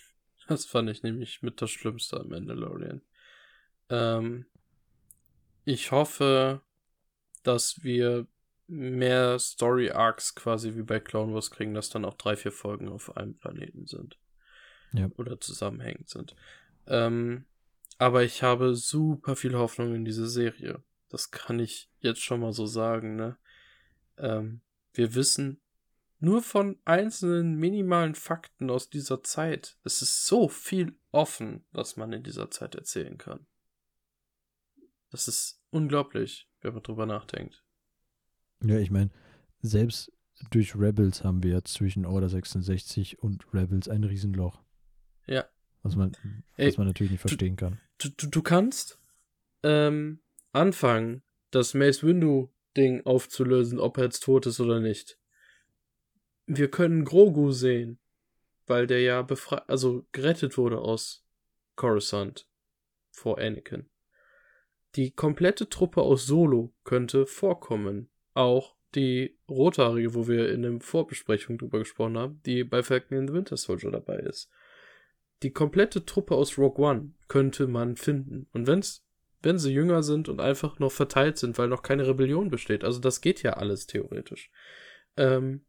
B: Das fand ich nämlich mit das Schlimmste am Mandalorian. Ähm, ich hoffe, dass wir mehr Story Arcs quasi wie bei Clone Wars kriegen, dass dann auch drei, vier Folgen auf einem Planeten sind.
A: Ja.
B: Oder zusammenhängend sind. Ähm, aber ich habe super viel Hoffnung in diese Serie. Das kann ich jetzt schon mal so sagen, ne? Ähm, wir wissen nur von einzelnen minimalen Fakten aus dieser Zeit. Es ist so viel offen, was man in dieser Zeit erzählen kann. Das ist unglaublich, wenn man drüber nachdenkt.
A: Ja, ich meine, selbst durch Rebels haben wir zwischen Order 66 und Rebels ein Riesenloch.
B: Ja.
A: Was man, Ey, was man natürlich nicht verstehen
B: du,
A: kann.
B: Du, du, du kannst ähm, anfangen, das Mace Windu-Ding aufzulösen, ob er jetzt tot ist oder nicht. Wir können Grogu sehen, weil der ja befreit, also gerettet wurde aus Coruscant vor Anakin. Die komplette Truppe aus Solo könnte vorkommen. Auch die Rothaarige, wo wir in der Vorbesprechung drüber gesprochen haben, die bei Falcon in the Winter Soldier dabei ist. Die komplette Truppe aus Rogue One könnte man finden. Und wenn's, wenn sie jünger sind und einfach noch verteilt sind, weil noch keine Rebellion besteht, also das geht ja alles theoretisch. Ähm,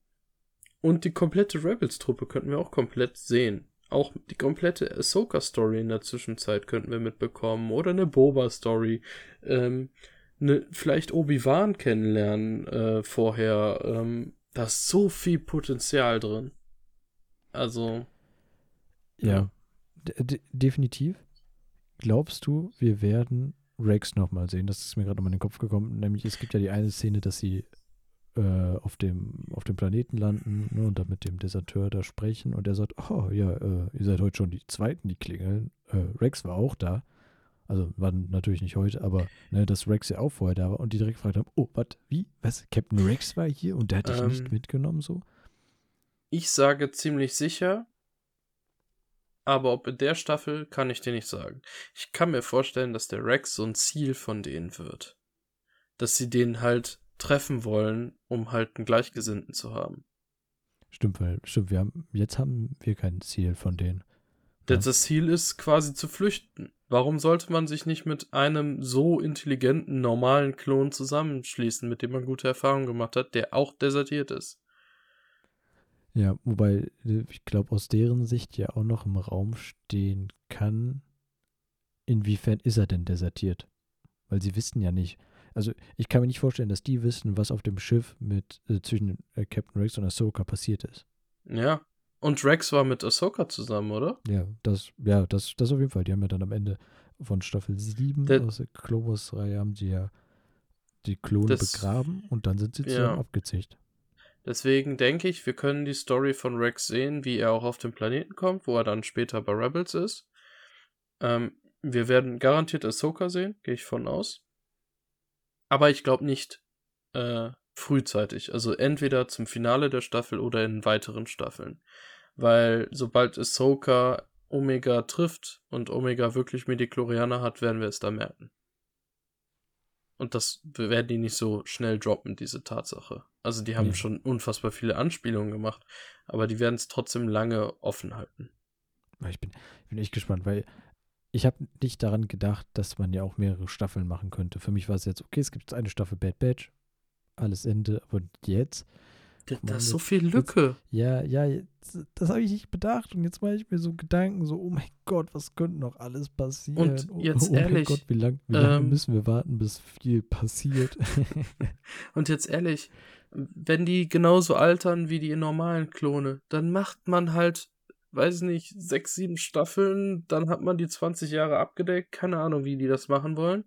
B: und die komplette Rebels-Truppe könnten wir auch komplett sehen auch die komplette Ahsoka-Story in der Zwischenzeit könnten wir mitbekommen. Oder eine Boba-Story. Ähm, ne, vielleicht Obi-Wan kennenlernen äh, vorher. Ähm, da ist so viel Potenzial drin. Also.
A: Ja, definitiv. Glaubst du, wir werden Rex nochmal sehen? Das ist mir gerade nochmal in den Kopf gekommen. Nämlich, es gibt ja die eine Szene, dass sie äh, auf, dem, auf dem Planeten landen ne, und dann mit dem Deserteur da sprechen und er sagt, oh ja, äh, ihr seid heute schon die Zweiten, die klingeln. Äh, Rex war auch da. Also war natürlich nicht heute, aber ne, dass Rex ja auch vorher da war und die direkt gefragt haben, oh, was, wie, was, Captain Rex war hier und der hat dich ähm, nicht mitgenommen so?
B: Ich sage ziemlich sicher, aber ob in der Staffel, kann ich dir nicht sagen. Ich kann mir vorstellen, dass der Rex so ein Ziel von denen wird. Dass sie den halt treffen wollen, um halt einen Gleichgesinnten zu haben.
A: Stimmt, weil, stimmt, wir haben, jetzt haben wir kein Ziel von denen.
B: Das, das Ziel ist quasi zu flüchten. Warum sollte man sich nicht mit einem so intelligenten, normalen Klon zusammenschließen, mit dem man gute Erfahrungen gemacht hat, der auch desertiert ist?
A: Ja, wobei ich glaube, aus deren Sicht ja auch noch im Raum stehen kann, inwiefern ist er denn desertiert? Weil sie wissen ja nicht. Also ich kann mir nicht vorstellen, dass die wissen, was auf dem Schiff mit äh, zwischen äh, Captain Rex und Ahsoka passiert ist.
B: Ja, und Rex war mit Ahsoka zusammen, oder?
A: Ja, das, ja, das, das auf jeden Fall. Die haben ja dann am Ende von Staffel 7 der, aus der Clovers-Reihe haben sie ja die Klone das, begraben und dann sind sie zusammen ja. abgezischt.
B: Deswegen denke ich, wir können die Story von Rex sehen, wie er auch auf den Planeten kommt, wo er dann später bei Rebels ist. Ähm, wir werden garantiert Ahsoka sehen, gehe ich von aus. Aber ich glaube nicht äh, frühzeitig. Also entweder zum Finale der Staffel oder in weiteren Staffeln. Weil sobald Ahsoka Omega trifft und Omega wirklich Mediklorianer hat, werden wir es da merken. Und das werden die nicht so schnell droppen, diese Tatsache. Also die haben ja. schon unfassbar viele Anspielungen gemacht, aber die werden es trotzdem lange offen halten.
A: Ich bin, ich bin echt gespannt, weil ich habe nicht daran gedacht, dass man ja auch mehrere Staffeln machen könnte. Für mich war es jetzt, okay, es gibt eine Staffel Bad Batch, alles Ende. Aber jetzt.
B: Da ist so viel Lücke.
A: Jetzt, ja, ja, das habe ich nicht bedacht. Und jetzt mache ich mir so Gedanken, so, oh mein Gott, was könnte noch alles passieren?
B: Und jetzt oh, oh ehrlich.
A: Gott, wie lange wie lang ähm, müssen wir warten, bis viel passiert?
B: und jetzt ehrlich, wenn die genauso altern wie die normalen Klone, dann macht man halt, weiß nicht, sechs, sieben Staffeln, dann hat man die 20 Jahre abgedeckt, keine Ahnung, wie die das machen wollen.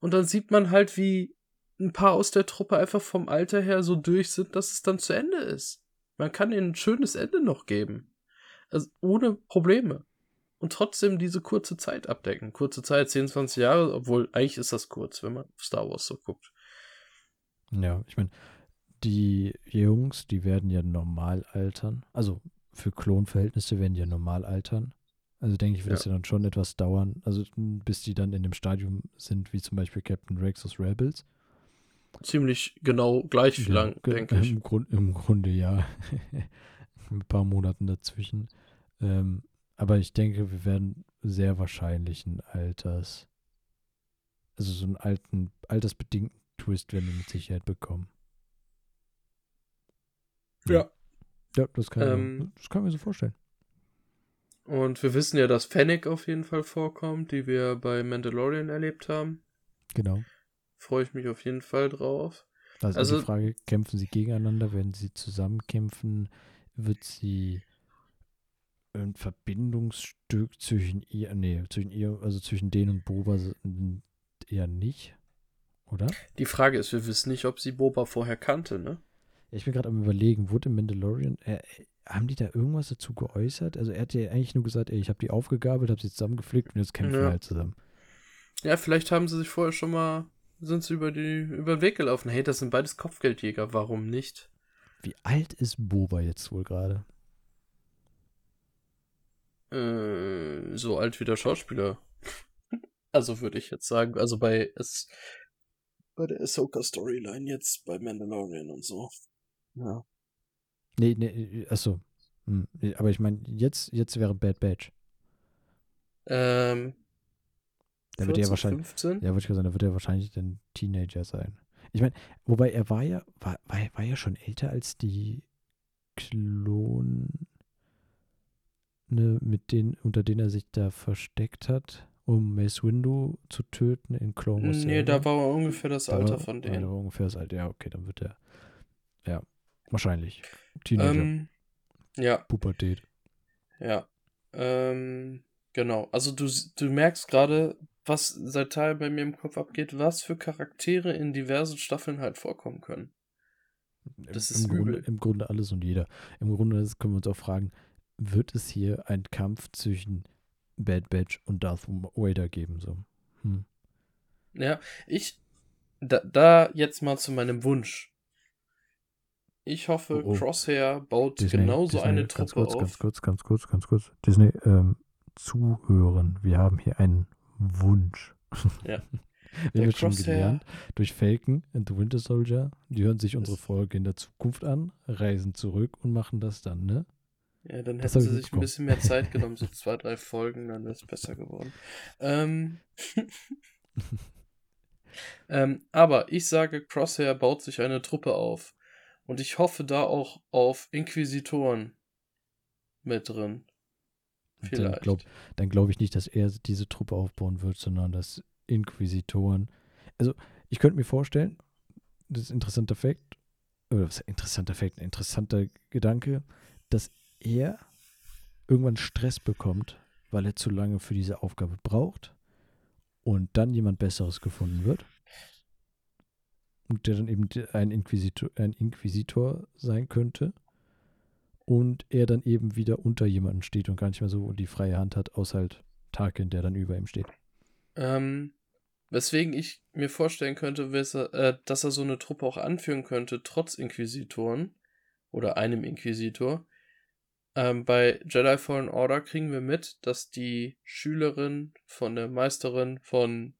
B: Und dann sieht man halt, wie ein paar aus der Truppe einfach vom Alter her so durch sind, dass es dann zu Ende ist. Man kann ihnen ein schönes Ende noch geben. Also ohne Probleme. Und trotzdem diese kurze Zeit abdecken. Kurze Zeit, 10, 20 Jahre, obwohl eigentlich ist das kurz, wenn man Star Wars so guckt.
A: Ja, ich meine, die Jungs, die werden ja normal altern. Also für Klonverhältnisse werden die ja normal altern. Also denke ich, wird ja. das ja dann schon etwas dauern, also bis die dann in dem Stadium sind, wie zum Beispiel Captain Rex aus Rebels
B: ziemlich genau gleich ja, lang, denke ich.
A: Im, Grund, Im Grunde ja. Ein paar Monaten dazwischen. Ähm, aber ich denke, wir werden sehr wahrscheinlich ein Alters, also so einen alten, altersbedingten Twist werden wir mit Sicherheit bekommen.
B: Ja.
A: Ja, das kann, ähm, das kann ich mir so vorstellen.
B: Und wir wissen ja, dass Fennec auf jeden Fall vorkommt, die wir bei Mandalorian erlebt haben.
A: Genau
B: freue ich mich auf jeden Fall drauf.
A: Also, also die Frage, kämpfen sie gegeneinander, werden sie zusammenkämpfen, wird sie ein Verbindungsstück zwischen ihr, nee, zwischen ihr, also zwischen denen und Boba eher nicht, oder?
B: Die Frage ist, wir wissen nicht, ob sie Boba vorher kannte, ne?
A: Ich bin gerade am überlegen, wurde im Mandalorian, äh, haben die da irgendwas dazu geäußert? Also er hat ja eigentlich nur gesagt, ey, ich habe die aufgegabelt, habe sie zusammengepflegt und jetzt kämpfen ja. wir halt zusammen.
B: Ja, vielleicht haben sie sich vorher schon mal sind sie über, die, über den Weg gelaufen. Hey, das sind beides Kopfgeldjäger, warum nicht?
A: Wie alt ist Boba jetzt wohl gerade?
B: Äh, so alt wie der Schauspieler. also würde ich jetzt sagen, also bei es bei der Ahsoka Storyline jetzt bei Mandalorian und so. Ja.
A: Nee, nee, achso. Hm, aber ich meine, jetzt, jetzt wäre Bad Batch.
B: Ähm,
A: da wird er wahrscheinlich, 15? Ja, würde ich sagen, da wird er wahrscheinlich ein Teenager sein. Ich meine, wobei er war ja, war, war, war ja schon älter als die Klone, mit denen, unter denen er sich da versteckt hat, um Mace Windu zu töten in Clone Wars.
B: Nee, da war er ungefähr das da Alter war, von denen.
A: Da war ungefähr das Alter, ja, okay, dann wird er, ja, wahrscheinlich. Teenager. Ähm,
B: ja.
A: Pubertät.
B: Ja. Ähm, genau. Also du, du merkst gerade, was seit Teil bei mir im Kopf abgeht, was für Charaktere in diversen Staffeln halt vorkommen können.
A: Das Im, ist im Grunde, Im Grunde alles und jeder. Im Grunde können wir uns auch fragen, wird es hier einen Kampf zwischen Bad Batch und Darth Vader geben? So. Hm.
B: Ja, ich, da, da jetzt mal zu meinem Wunsch. Ich hoffe, oh, oh. Crosshair baut Disney, genauso Disney, eine Truppe
A: kurz,
B: auf.
A: Ganz kurz, ganz kurz, ganz kurz. Disney, ähm, zuhören. Wir haben hier einen Wunsch.
B: Ja.
A: Wir haben schon gelernt, durch Falcon and the Winter Soldier, die hören sich unsere Folge in der Zukunft an, reisen zurück und machen das dann, ne?
B: Ja, dann hätten sie sich ein bisschen mehr Zeit genommen, so zwei, drei Folgen, dann wäre es besser geworden. Ähm, ähm, aber ich sage, Crosshair baut sich eine Truppe auf. Und ich hoffe da auch auf Inquisitoren mit drin.
A: Vielleicht. Dann glaube glaub ich nicht, dass er diese Truppe aufbauen wird, sondern dass Inquisitoren. Also, ich könnte mir vorstellen, das ist ein interessanter Fakt, oder was interessanter Fakt, ein interessanter Gedanke, dass er irgendwann Stress bekommt, weil er zu lange für diese Aufgabe braucht und dann jemand Besseres gefunden wird. Und der dann eben ein Inquisitor, ein Inquisitor sein könnte. Und er dann eben wieder unter jemanden steht und gar nicht mehr so die freie Hand hat, außer halt Tarkin, der dann über ihm steht.
B: Ähm, weswegen ich mir vorstellen könnte, äh, dass er so eine Truppe auch anführen könnte, trotz Inquisitoren oder einem Inquisitor, ähm, bei Jedi Fallen Order kriegen wir mit, dass die Schülerin von der Meisterin von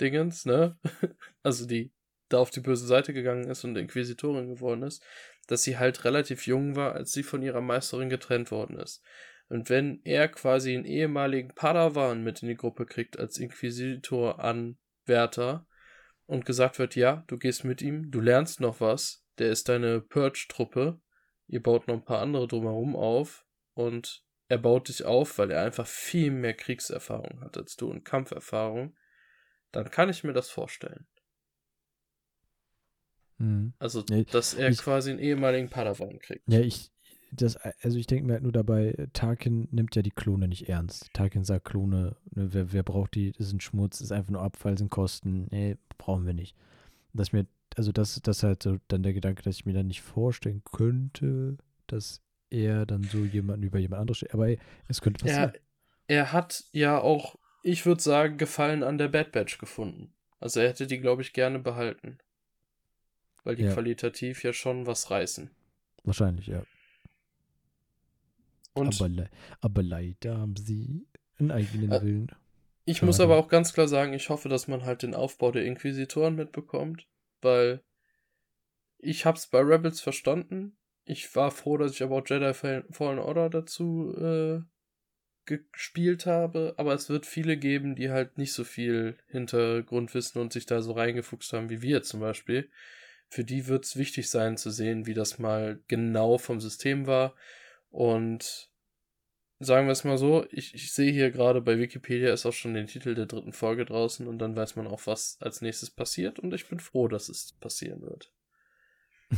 B: Dingens, ne? also die da auf die böse Seite gegangen ist und Inquisitorin geworden ist, dass sie halt relativ jung war, als sie von ihrer Meisterin getrennt worden ist. Und wenn er quasi einen ehemaligen Padawan mit in die Gruppe kriegt als Inquisitor-Anwärter und gesagt wird, ja, du gehst mit ihm, du lernst noch was, der ist deine Purge-Truppe, ihr baut noch ein paar andere drumherum auf und er baut dich auf, weil er einfach viel mehr Kriegserfahrung hat als du und Kampferfahrung, dann kann ich mir das vorstellen. Mhm. Also, dass er ich, quasi einen ehemaligen Padawan kriegt.
A: Ja, ich, das, also ich denke mir halt nur dabei, Tarkin nimmt ja die Klone nicht ernst. Tarkin sagt Klone, ne, wer, wer braucht die, das ist ein Schmutz, das ist einfach nur Abfall, sind Kosten, nee, brauchen wir nicht. Dass mir also das, das halt so dann der Gedanke, dass ich mir dann nicht vorstellen könnte, dass er dann so jemanden über jemand anderes steht. Aber es könnte
B: passieren. Er, er hat ja auch, ich würde sagen, Gefallen an der Bad Batch gefunden. Also er hätte die, glaube ich, gerne behalten. Weil die ja. qualitativ ja schon was reißen.
A: Wahrscheinlich, ja. Und aber, le aber leider haben sie einen eigenen äh, Willen.
B: Ich Schade. muss aber auch ganz klar sagen, ich hoffe, dass man halt den Aufbau der Inquisitoren mitbekommt weil ich hab's bei Rebels verstanden. Ich war froh, dass ich aber auch Jedi Fallen Order dazu äh, gespielt habe, aber es wird viele geben, die halt nicht so viel Hintergrundwissen und sich da so reingefuchst haben wie wir zum Beispiel. Für die wird es wichtig sein zu sehen, wie das mal genau vom System war. Und sagen wir es mal so, ich, ich sehe hier gerade bei Wikipedia ist auch schon den Titel der dritten Folge draußen und dann weiß man auch, was als nächstes passiert und ich bin froh, dass es passieren wird.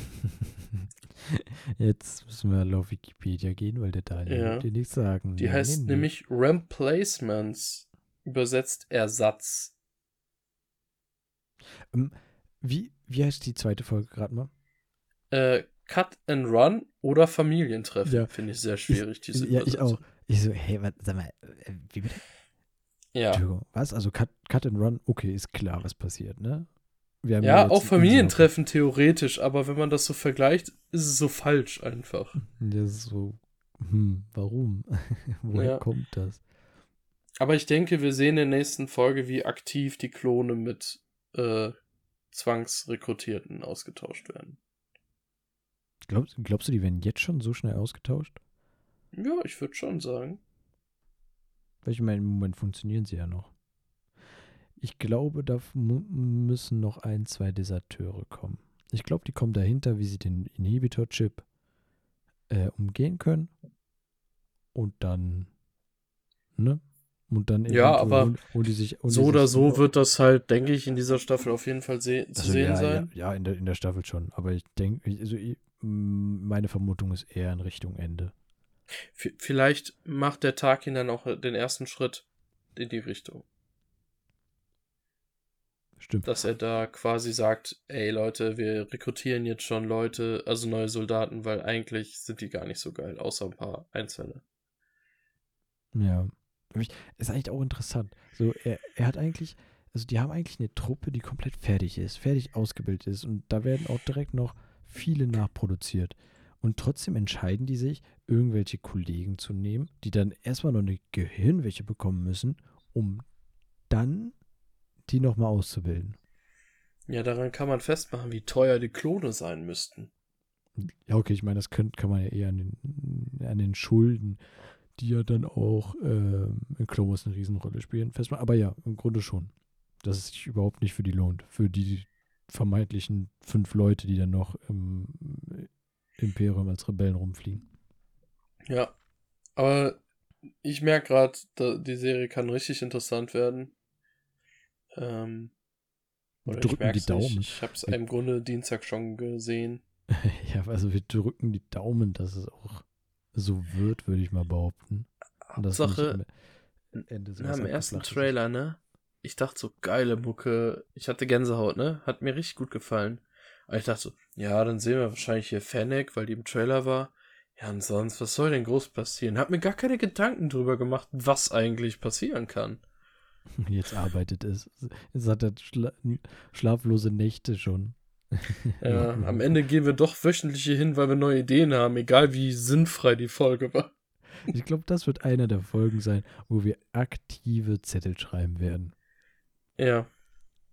A: Jetzt müssen wir auf Wikipedia gehen, weil der Daniel ja. dir nichts sagen.
B: Die ja, heißt nee, nämlich. Replacements, übersetzt Ersatz.
A: Um, ähm, wie, wie heißt die zweite Folge gerade mal?
B: Äh, Cut and Run oder Familientreffen. Ja. Finde ich sehr schwierig, diese
A: Ja, ich auch. Ich so, hey, was, sag mal, äh, wie bitte?
B: Ja.
A: Was? Also Cut, Cut and Run, okay, ist klar, was passiert, ne?
B: ja, auch Familientreffen theoretisch, aber wenn man das so vergleicht, ist es so falsch einfach.
A: Ist so, hm, warum? Woher ja. kommt das?
B: Aber ich denke, wir sehen in der nächsten Folge, wie aktiv die Klone mit äh, Zwangsrekrutierten ausgetauscht werden.
A: Glaubst, glaubst du, die werden jetzt schon so schnell ausgetauscht?
B: Ja, ich würde schon sagen.
A: Weil ich meine, im Moment funktionieren sie ja noch. Ich glaube, da müssen noch ein, zwei Deserteure kommen. Ich glaube, die kommen dahinter, wie sie den Inhibitor-Chip äh, umgehen können. Und dann, ne? Und dann
B: ja, aber und die sich, und so oder so wird das halt, denke ich, in dieser Staffel auf jeden Fall se also, zu sehen
A: ja,
B: sein.
A: Ja, ja, in, der, in der Staffel schon. Aber ich denke, also ich, meine Vermutung ist eher in Richtung Ende.
B: Vielleicht macht der Tag ihn dann auch den ersten Schritt in die Richtung. Stimmt. Dass er da quasi sagt, ey Leute, wir rekrutieren jetzt schon Leute, also neue Soldaten, weil eigentlich sind die gar nicht so geil, außer ein paar Einzelne.
A: Ja. Ist eigentlich auch interessant. So, er, er hat eigentlich, also die haben eigentlich eine Truppe, die komplett fertig ist, fertig ausgebildet ist und da werden auch direkt noch viele nachproduziert. Und trotzdem entscheiden die sich, irgendwelche Kollegen zu nehmen, die dann erstmal noch eine Gehirnwäsche bekommen müssen, um dann die nochmal auszubilden.
B: Ja, daran kann man festmachen, wie teuer die Klone sein müssten.
A: Ja, okay, ich meine, das könnt, kann man ja eher an den, an den Schulden, die ja dann auch äh, in Clone Wars eine Riesenrolle spielen, festmachen. Aber ja, im Grunde schon. Dass es sich überhaupt nicht für die lohnt. Für die vermeintlichen fünf Leute, die dann noch im Imperium als Rebellen rumfliegen.
B: Ja, aber ich merke gerade, die Serie kann richtig interessant werden. Ähm, wir drücken die Daumen. Nicht. Ich habe es im Grunde Dienstag schon gesehen.
A: ja, also wir drücken die Daumen, dass es auch so wird, würde ich mal behaupten.
B: Hauptsache, na, im ersten Trailer, ne? Ich dachte so, geile Mucke. Ich hatte Gänsehaut, ne? Hat mir richtig gut gefallen. Aber ich dachte so, ja, dann sehen wir wahrscheinlich hier Fennec, weil die im Trailer war. Ja, und sonst, was soll denn groß passieren? Hab mir gar keine Gedanken drüber gemacht, was eigentlich passieren kann.
A: Jetzt arbeitet es. Jetzt hat er schla schlaflose Nächte schon.
B: Ja, am Ende gehen wir doch wöchentlich hier hin, weil wir neue Ideen haben, egal wie sinnfrei die Folge war.
A: Ich glaube, das wird einer der Folgen sein, wo wir aktive Zettel schreiben werden.
B: Ja.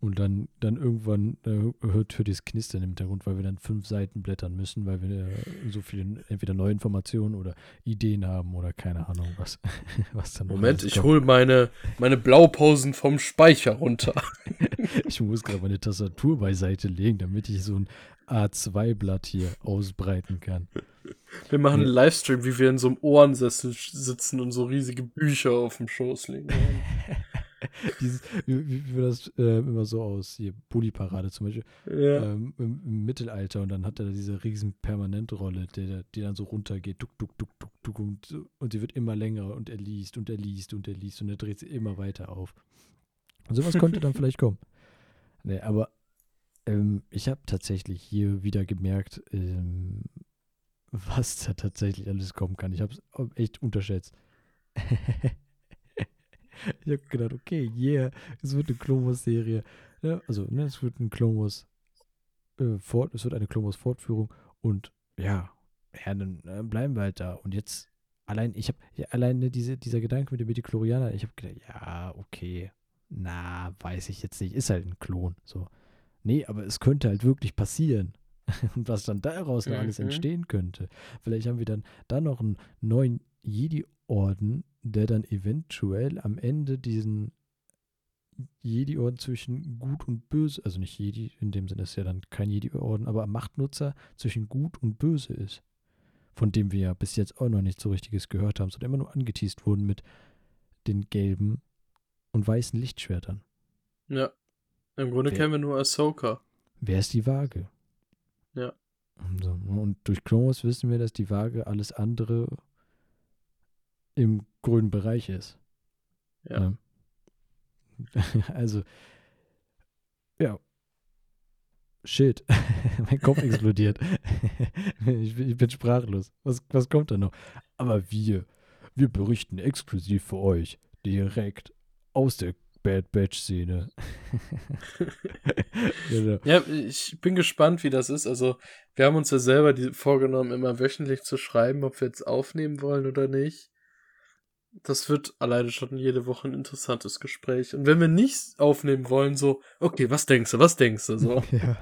A: Und dann, dann irgendwann äh, hört, hört das Knistern im Hintergrund, weil wir dann fünf Seiten blättern müssen, weil wir äh, so viele entweder neue Informationen oder Ideen haben oder keine Ahnung, was, was dann
B: Moment, ich hole meine, meine Blaupausen vom Speicher runter.
A: ich muss gerade meine Tastatur beiseite legen, damit ich so ein A2-Blatt hier ausbreiten kann.
B: Wir machen einen Livestream, wie wir in so einem Ohrensessel sitzen und so riesige Bücher auf dem Schoß legen.
A: Dieses, wie, wie, das äh, immer so aus, hier Bulli-Parade zum Beispiel, ja. ähm, im, im, Mittelalter und dann hat er diese riesen Permanentrolle, die, die dann so runtergeht, duck, duck, duck, duck, duck und, und sie wird immer länger und er liest und er liest und er liest und er dreht sie immer weiter auf. Und sowas konnte dann vielleicht kommen. Nee, aber ähm, ich habe tatsächlich hier wieder gemerkt, ähm, was da tatsächlich alles kommen kann. Ich habe es echt unterschätzt. ich habe gedacht, okay, yeah, es wird eine Clone Serie. Ja, also, ne, es wird ein Wars äh, fort, es wird eine Clone Wars Fortführung und ja, ja, dann äh, bleiben wir halt da. Und jetzt, allein, ich habe, ja, allein ne, diese, dieser Gedanke mit dem Mediklorianer, ich habe gedacht, ja, okay, na, weiß ich jetzt nicht, ist halt ein Klon, so. Nee, aber es könnte halt wirklich passieren. Und was dann daraus noch alles mhm. entstehen könnte. Vielleicht haben wir dann da noch einen neuen Jedi-Orden, der dann eventuell am Ende diesen Jedi-Orden zwischen Gut und Böse, also nicht Jedi, in dem Sinne ist ja dann kein Jedi-Orden, aber Machtnutzer zwischen Gut und Böse ist. Von dem wir ja bis jetzt auch noch nicht so richtiges gehört haben, sondern immer nur angeteased wurden mit den gelben und weißen Lichtschwertern.
B: Ja. Im Grunde wer, kennen wir nur Ahsoka.
A: Wer ist die Waage?
B: Ja.
A: So, und durch Clone wissen wir, dass die Waage alles andere im grünen Bereich ist.
B: Ja.
A: Also, ja. Shit. mein Kopf explodiert. ich, bin, ich, bin sprachlos. Was, was kommt da noch? Aber wir, wir berichten exklusiv für euch direkt aus der Bad Batch Szene.
B: genau. Ja, ich bin gespannt, wie das ist. Also, wir haben uns ja selber die, vorgenommen, immer wöchentlich zu schreiben, ob wir jetzt aufnehmen wollen oder nicht. Das wird alleine schon jede Woche ein interessantes Gespräch. Und wenn wir nichts aufnehmen wollen, so, okay, was denkst du, was denkst du? So, ja.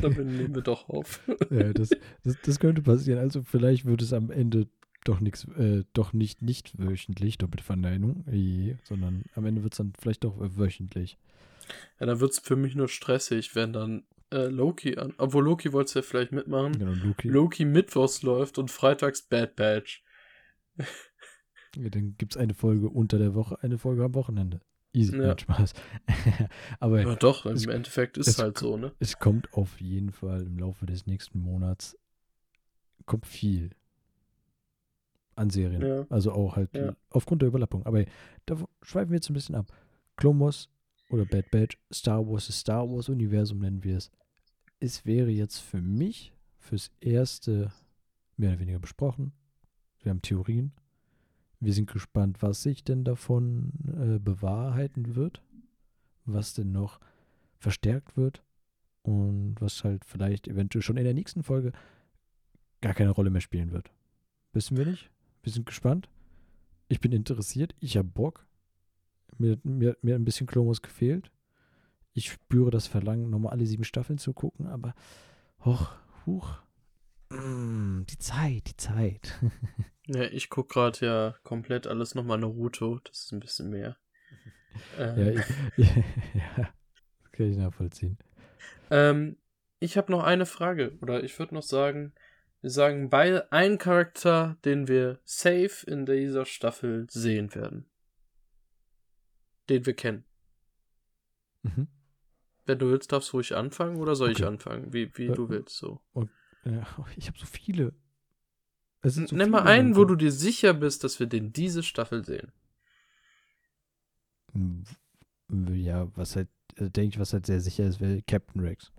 B: dann nehmen wir doch auf.
A: ja, das, das, das könnte passieren. Also, vielleicht wird es am Ende doch nichts, äh, doch nicht nicht wöchentlich, Doppelverneinung, je, sondern am Ende wird es dann vielleicht doch wöchentlich.
B: Ja, dann wird es für mich nur stressig, wenn dann äh, Loki an, obwohl Loki wollte es ja vielleicht mitmachen, genau, Loki. Loki mittwochs läuft und freitags Bad Batch.
A: Ja, dann gibt es eine Folge unter der Woche, eine Folge am Wochenende. Easy, ja. Spaß. Aber
B: ja, doch, es, im Endeffekt ist es halt so, ne?
A: Es kommt auf jeden Fall im Laufe des nächsten Monats kommt viel. an Serien. Ja. Also auch halt ja. aufgrund der Überlappung. Aber da schweifen wir jetzt ein bisschen ab. Wars oder Bad Batch, Star Wars, das Star Wars Universum nennen wir es. Es wäre jetzt für mich fürs erste mehr oder weniger besprochen. Wir haben Theorien. Wir sind gespannt, was sich denn davon äh, bewahrheiten wird, was denn noch verstärkt wird und was halt vielleicht eventuell schon in der nächsten Folge gar keine Rolle mehr spielen wird. Wissen wir nicht. Wir sind gespannt. Ich bin interessiert. Ich habe Bock. Mir, mir, mir ein bisschen Klomos gefehlt. Ich spüre das Verlangen, nochmal alle sieben Staffeln zu gucken, aber hoch, huch. Mm, die Zeit, die Zeit.
B: ja, ich gucke gerade ja komplett alles nochmal Naruto. Das ist ein bisschen mehr.
A: ähm. ja, ich, ja, das kann ich nachvollziehen.
B: Ähm, ich habe noch eine Frage, oder ich würde noch sagen, wir sagen beide einen Charakter, den wir safe in dieser Staffel sehen werden. Den wir kennen. Mhm. Wenn du willst, darfst du ruhig anfangen oder soll okay. ich anfangen? Wie, wie äh, du willst, so.
A: Ich habe so viele.
B: So Nimm viele mal einen, wo du dir sicher bist, dass wir den diese Staffel sehen.
A: Ja, was halt, äh, denke ich, was halt sehr sicher ist, wäre Captain Rex.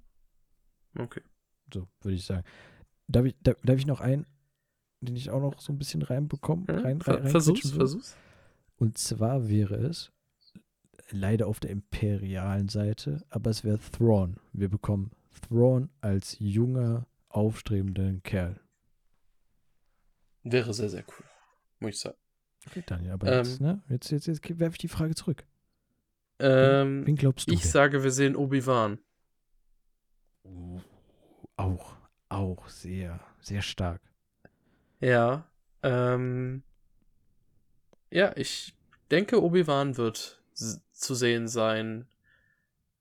B: Okay.
A: So, würde ich sagen. Darf ich, darf, darf ich noch einen, den ich auch noch so ein bisschen reinbekomme?
B: Ja, rein, rein, rein versuch's, versuch's.
A: Und zwar wäre es leider auf der imperialen Seite, aber es wäre Thrawn. Wir bekommen Thrawn als junger, aufstrebender Kerl.
B: Wäre sehr, sehr cool. Muss ich sagen.
A: Okay, Daniel, aber ähm, jetzt, ne? Jetzt, jetzt, jetzt werfe ich die Frage zurück.
B: Ähm, wen, glaubst du? Ich denn? sage, wir sehen Obi-Wan.
A: Auch auch sehr, sehr stark.
B: Ja, ähm, ja, ich denke, Obi-Wan wird zu sehen sein,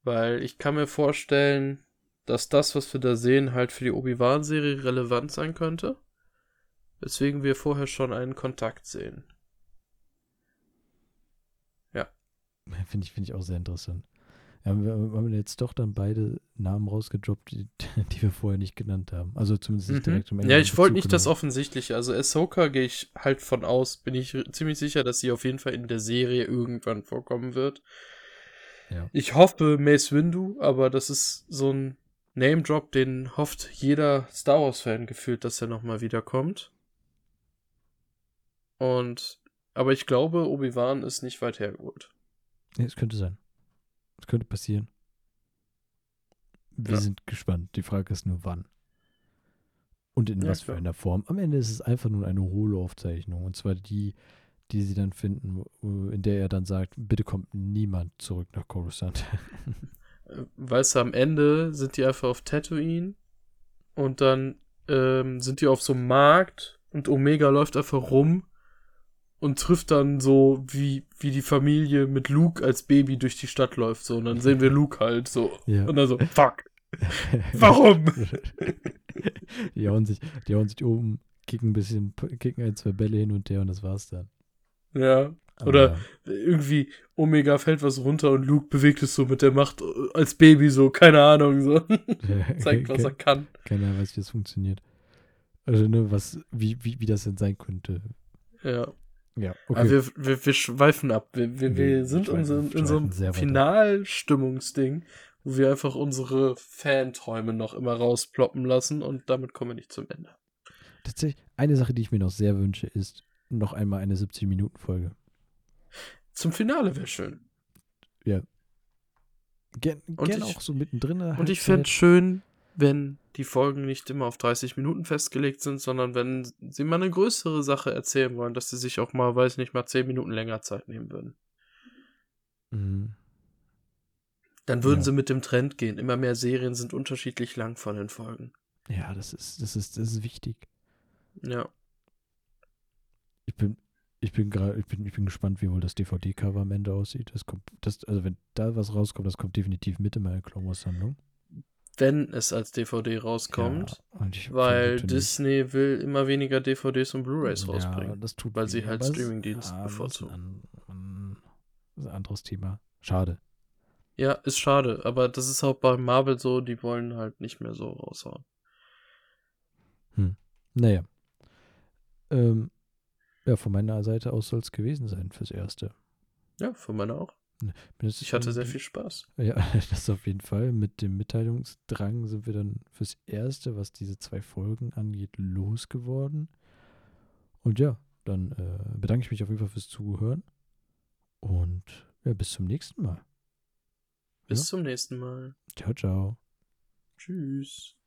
B: weil ich kann mir vorstellen, dass das, was wir da sehen, halt für die Obi-Wan-Serie relevant sein könnte. Weswegen wir vorher schon einen Kontakt sehen. Ja.
A: Finde ich, finde ich auch sehr interessant. Ja, wir haben jetzt doch dann beide Namen rausgedroppt, die, die wir vorher nicht genannt haben. Also zumindest nicht
B: mhm. direkt im Ja, ich wollte nicht das Offensichtliche. Also Ahsoka gehe ich halt von aus, bin ich ziemlich sicher, dass sie auf jeden Fall in der Serie irgendwann vorkommen wird. Ja. Ich hoffe Mace Windu, aber das ist so ein Name-Drop, den hofft jeder Star Wars-Fan gefühlt, dass er nochmal wiederkommt. Und, aber ich glaube, Obi-Wan ist nicht weit hergeholt.
A: Nee, es könnte sein. Das könnte passieren. Wir ja. sind gespannt. Die Frage ist nur, wann. Und in ja, was für einer Form. Am Ende ist es einfach nur eine Holo-Aufzeichnung. Und zwar die, die sie dann finden, in der er dann sagt, bitte kommt niemand zurück nach Coruscant.
B: Weißt du, am Ende sind die einfach auf Tatooine und dann ähm, sind die auf so einem Markt und Omega läuft einfach rum und trifft dann so, wie, wie die Familie mit Luke als Baby durch die Stadt läuft. So, und dann sehen wir Luke halt so. Ja. Und dann so, fuck. Warum?
A: die hauen sich, die hauen sich oben, kicken ein bisschen, kicken ein, zwei Bälle hin und her und das war's dann.
B: Ja. Oder ja. irgendwie Omega fällt was runter und Luke bewegt es so mit der Macht als Baby so, keine Ahnung, so. Zeigt, was er kann.
A: Keine Ahnung, weiß, wie das funktioniert. Also, ne, was, wie, wie, wie das denn sein könnte.
B: Ja.
A: Ja, okay.
B: wir, wir, wir schweifen ab. Wir, wir, wir sind in so, in so einem Finalstimmungsding, wo wir einfach unsere Fanträume noch immer rausploppen lassen und damit kommen wir nicht zum Ende.
A: Tatsächlich, eine Sache, die ich mir noch sehr wünsche, ist noch einmal eine 70-Minuten-Folge.
B: Zum Finale wäre schön.
A: Ja. Gerne gern auch so mittendrin.
B: Halt und ich fände es schön, wenn die Folgen nicht immer auf 30 Minuten festgelegt sind, sondern wenn sie mal eine größere Sache erzählen wollen, dass sie sich auch mal, weiß nicht, mal 10 Minuten länger Zeit nehmen würden. Mhm. Dann würden ja. sie mit dem Trend gehen. Immer mehr Serien sind unterschiedlich lang von den Folgen.
A: Ja, das ist, das ist, das ist wichtig.
B: Ja.
A: Ich bin, ich bin gerade, ich bin, ich bin gespannt, wie wohl das DVD-Cover am Ende aussieht. Das kommt, das, also wenn da was rauskommt, das kommt definitiv mit in meine Clone Sammlung
B: wenn es als DVD rauskommt, ja, weil Disney will immer weniger DVDs und Blu-rays ja, rausbringen,
A: das tut
B: weil sie halt Streamingdienste ja, bevorzugen.
A: Das ist, ein anderes Thema. Schade.
B: Ja, ist schade, aber das ist auch bei Marvel so, die wollen halt nicht mehr so raushauen.
A: Hm. Naja. Ähm, ja, von meiner Seite aus soll es gewesen sein fürs Erste.
B: Ja, von meiner auch. Ne, ich hatte sehr viel Spaß.
A: Ja, das auf jeden Fall. Mit dem Mitteilungsdrang sind wir dann fürs Erste, was diese zwei Folgen angeht, losgeworden. Und ja, dann äh, bedanke ich mich auf jeden Fall fürs Zuhören. Und ja, bis zum nächsten Mal.
B: Bis ja? zum nächsten Mal.
A: Ciao, ciao.
B: Tschüss.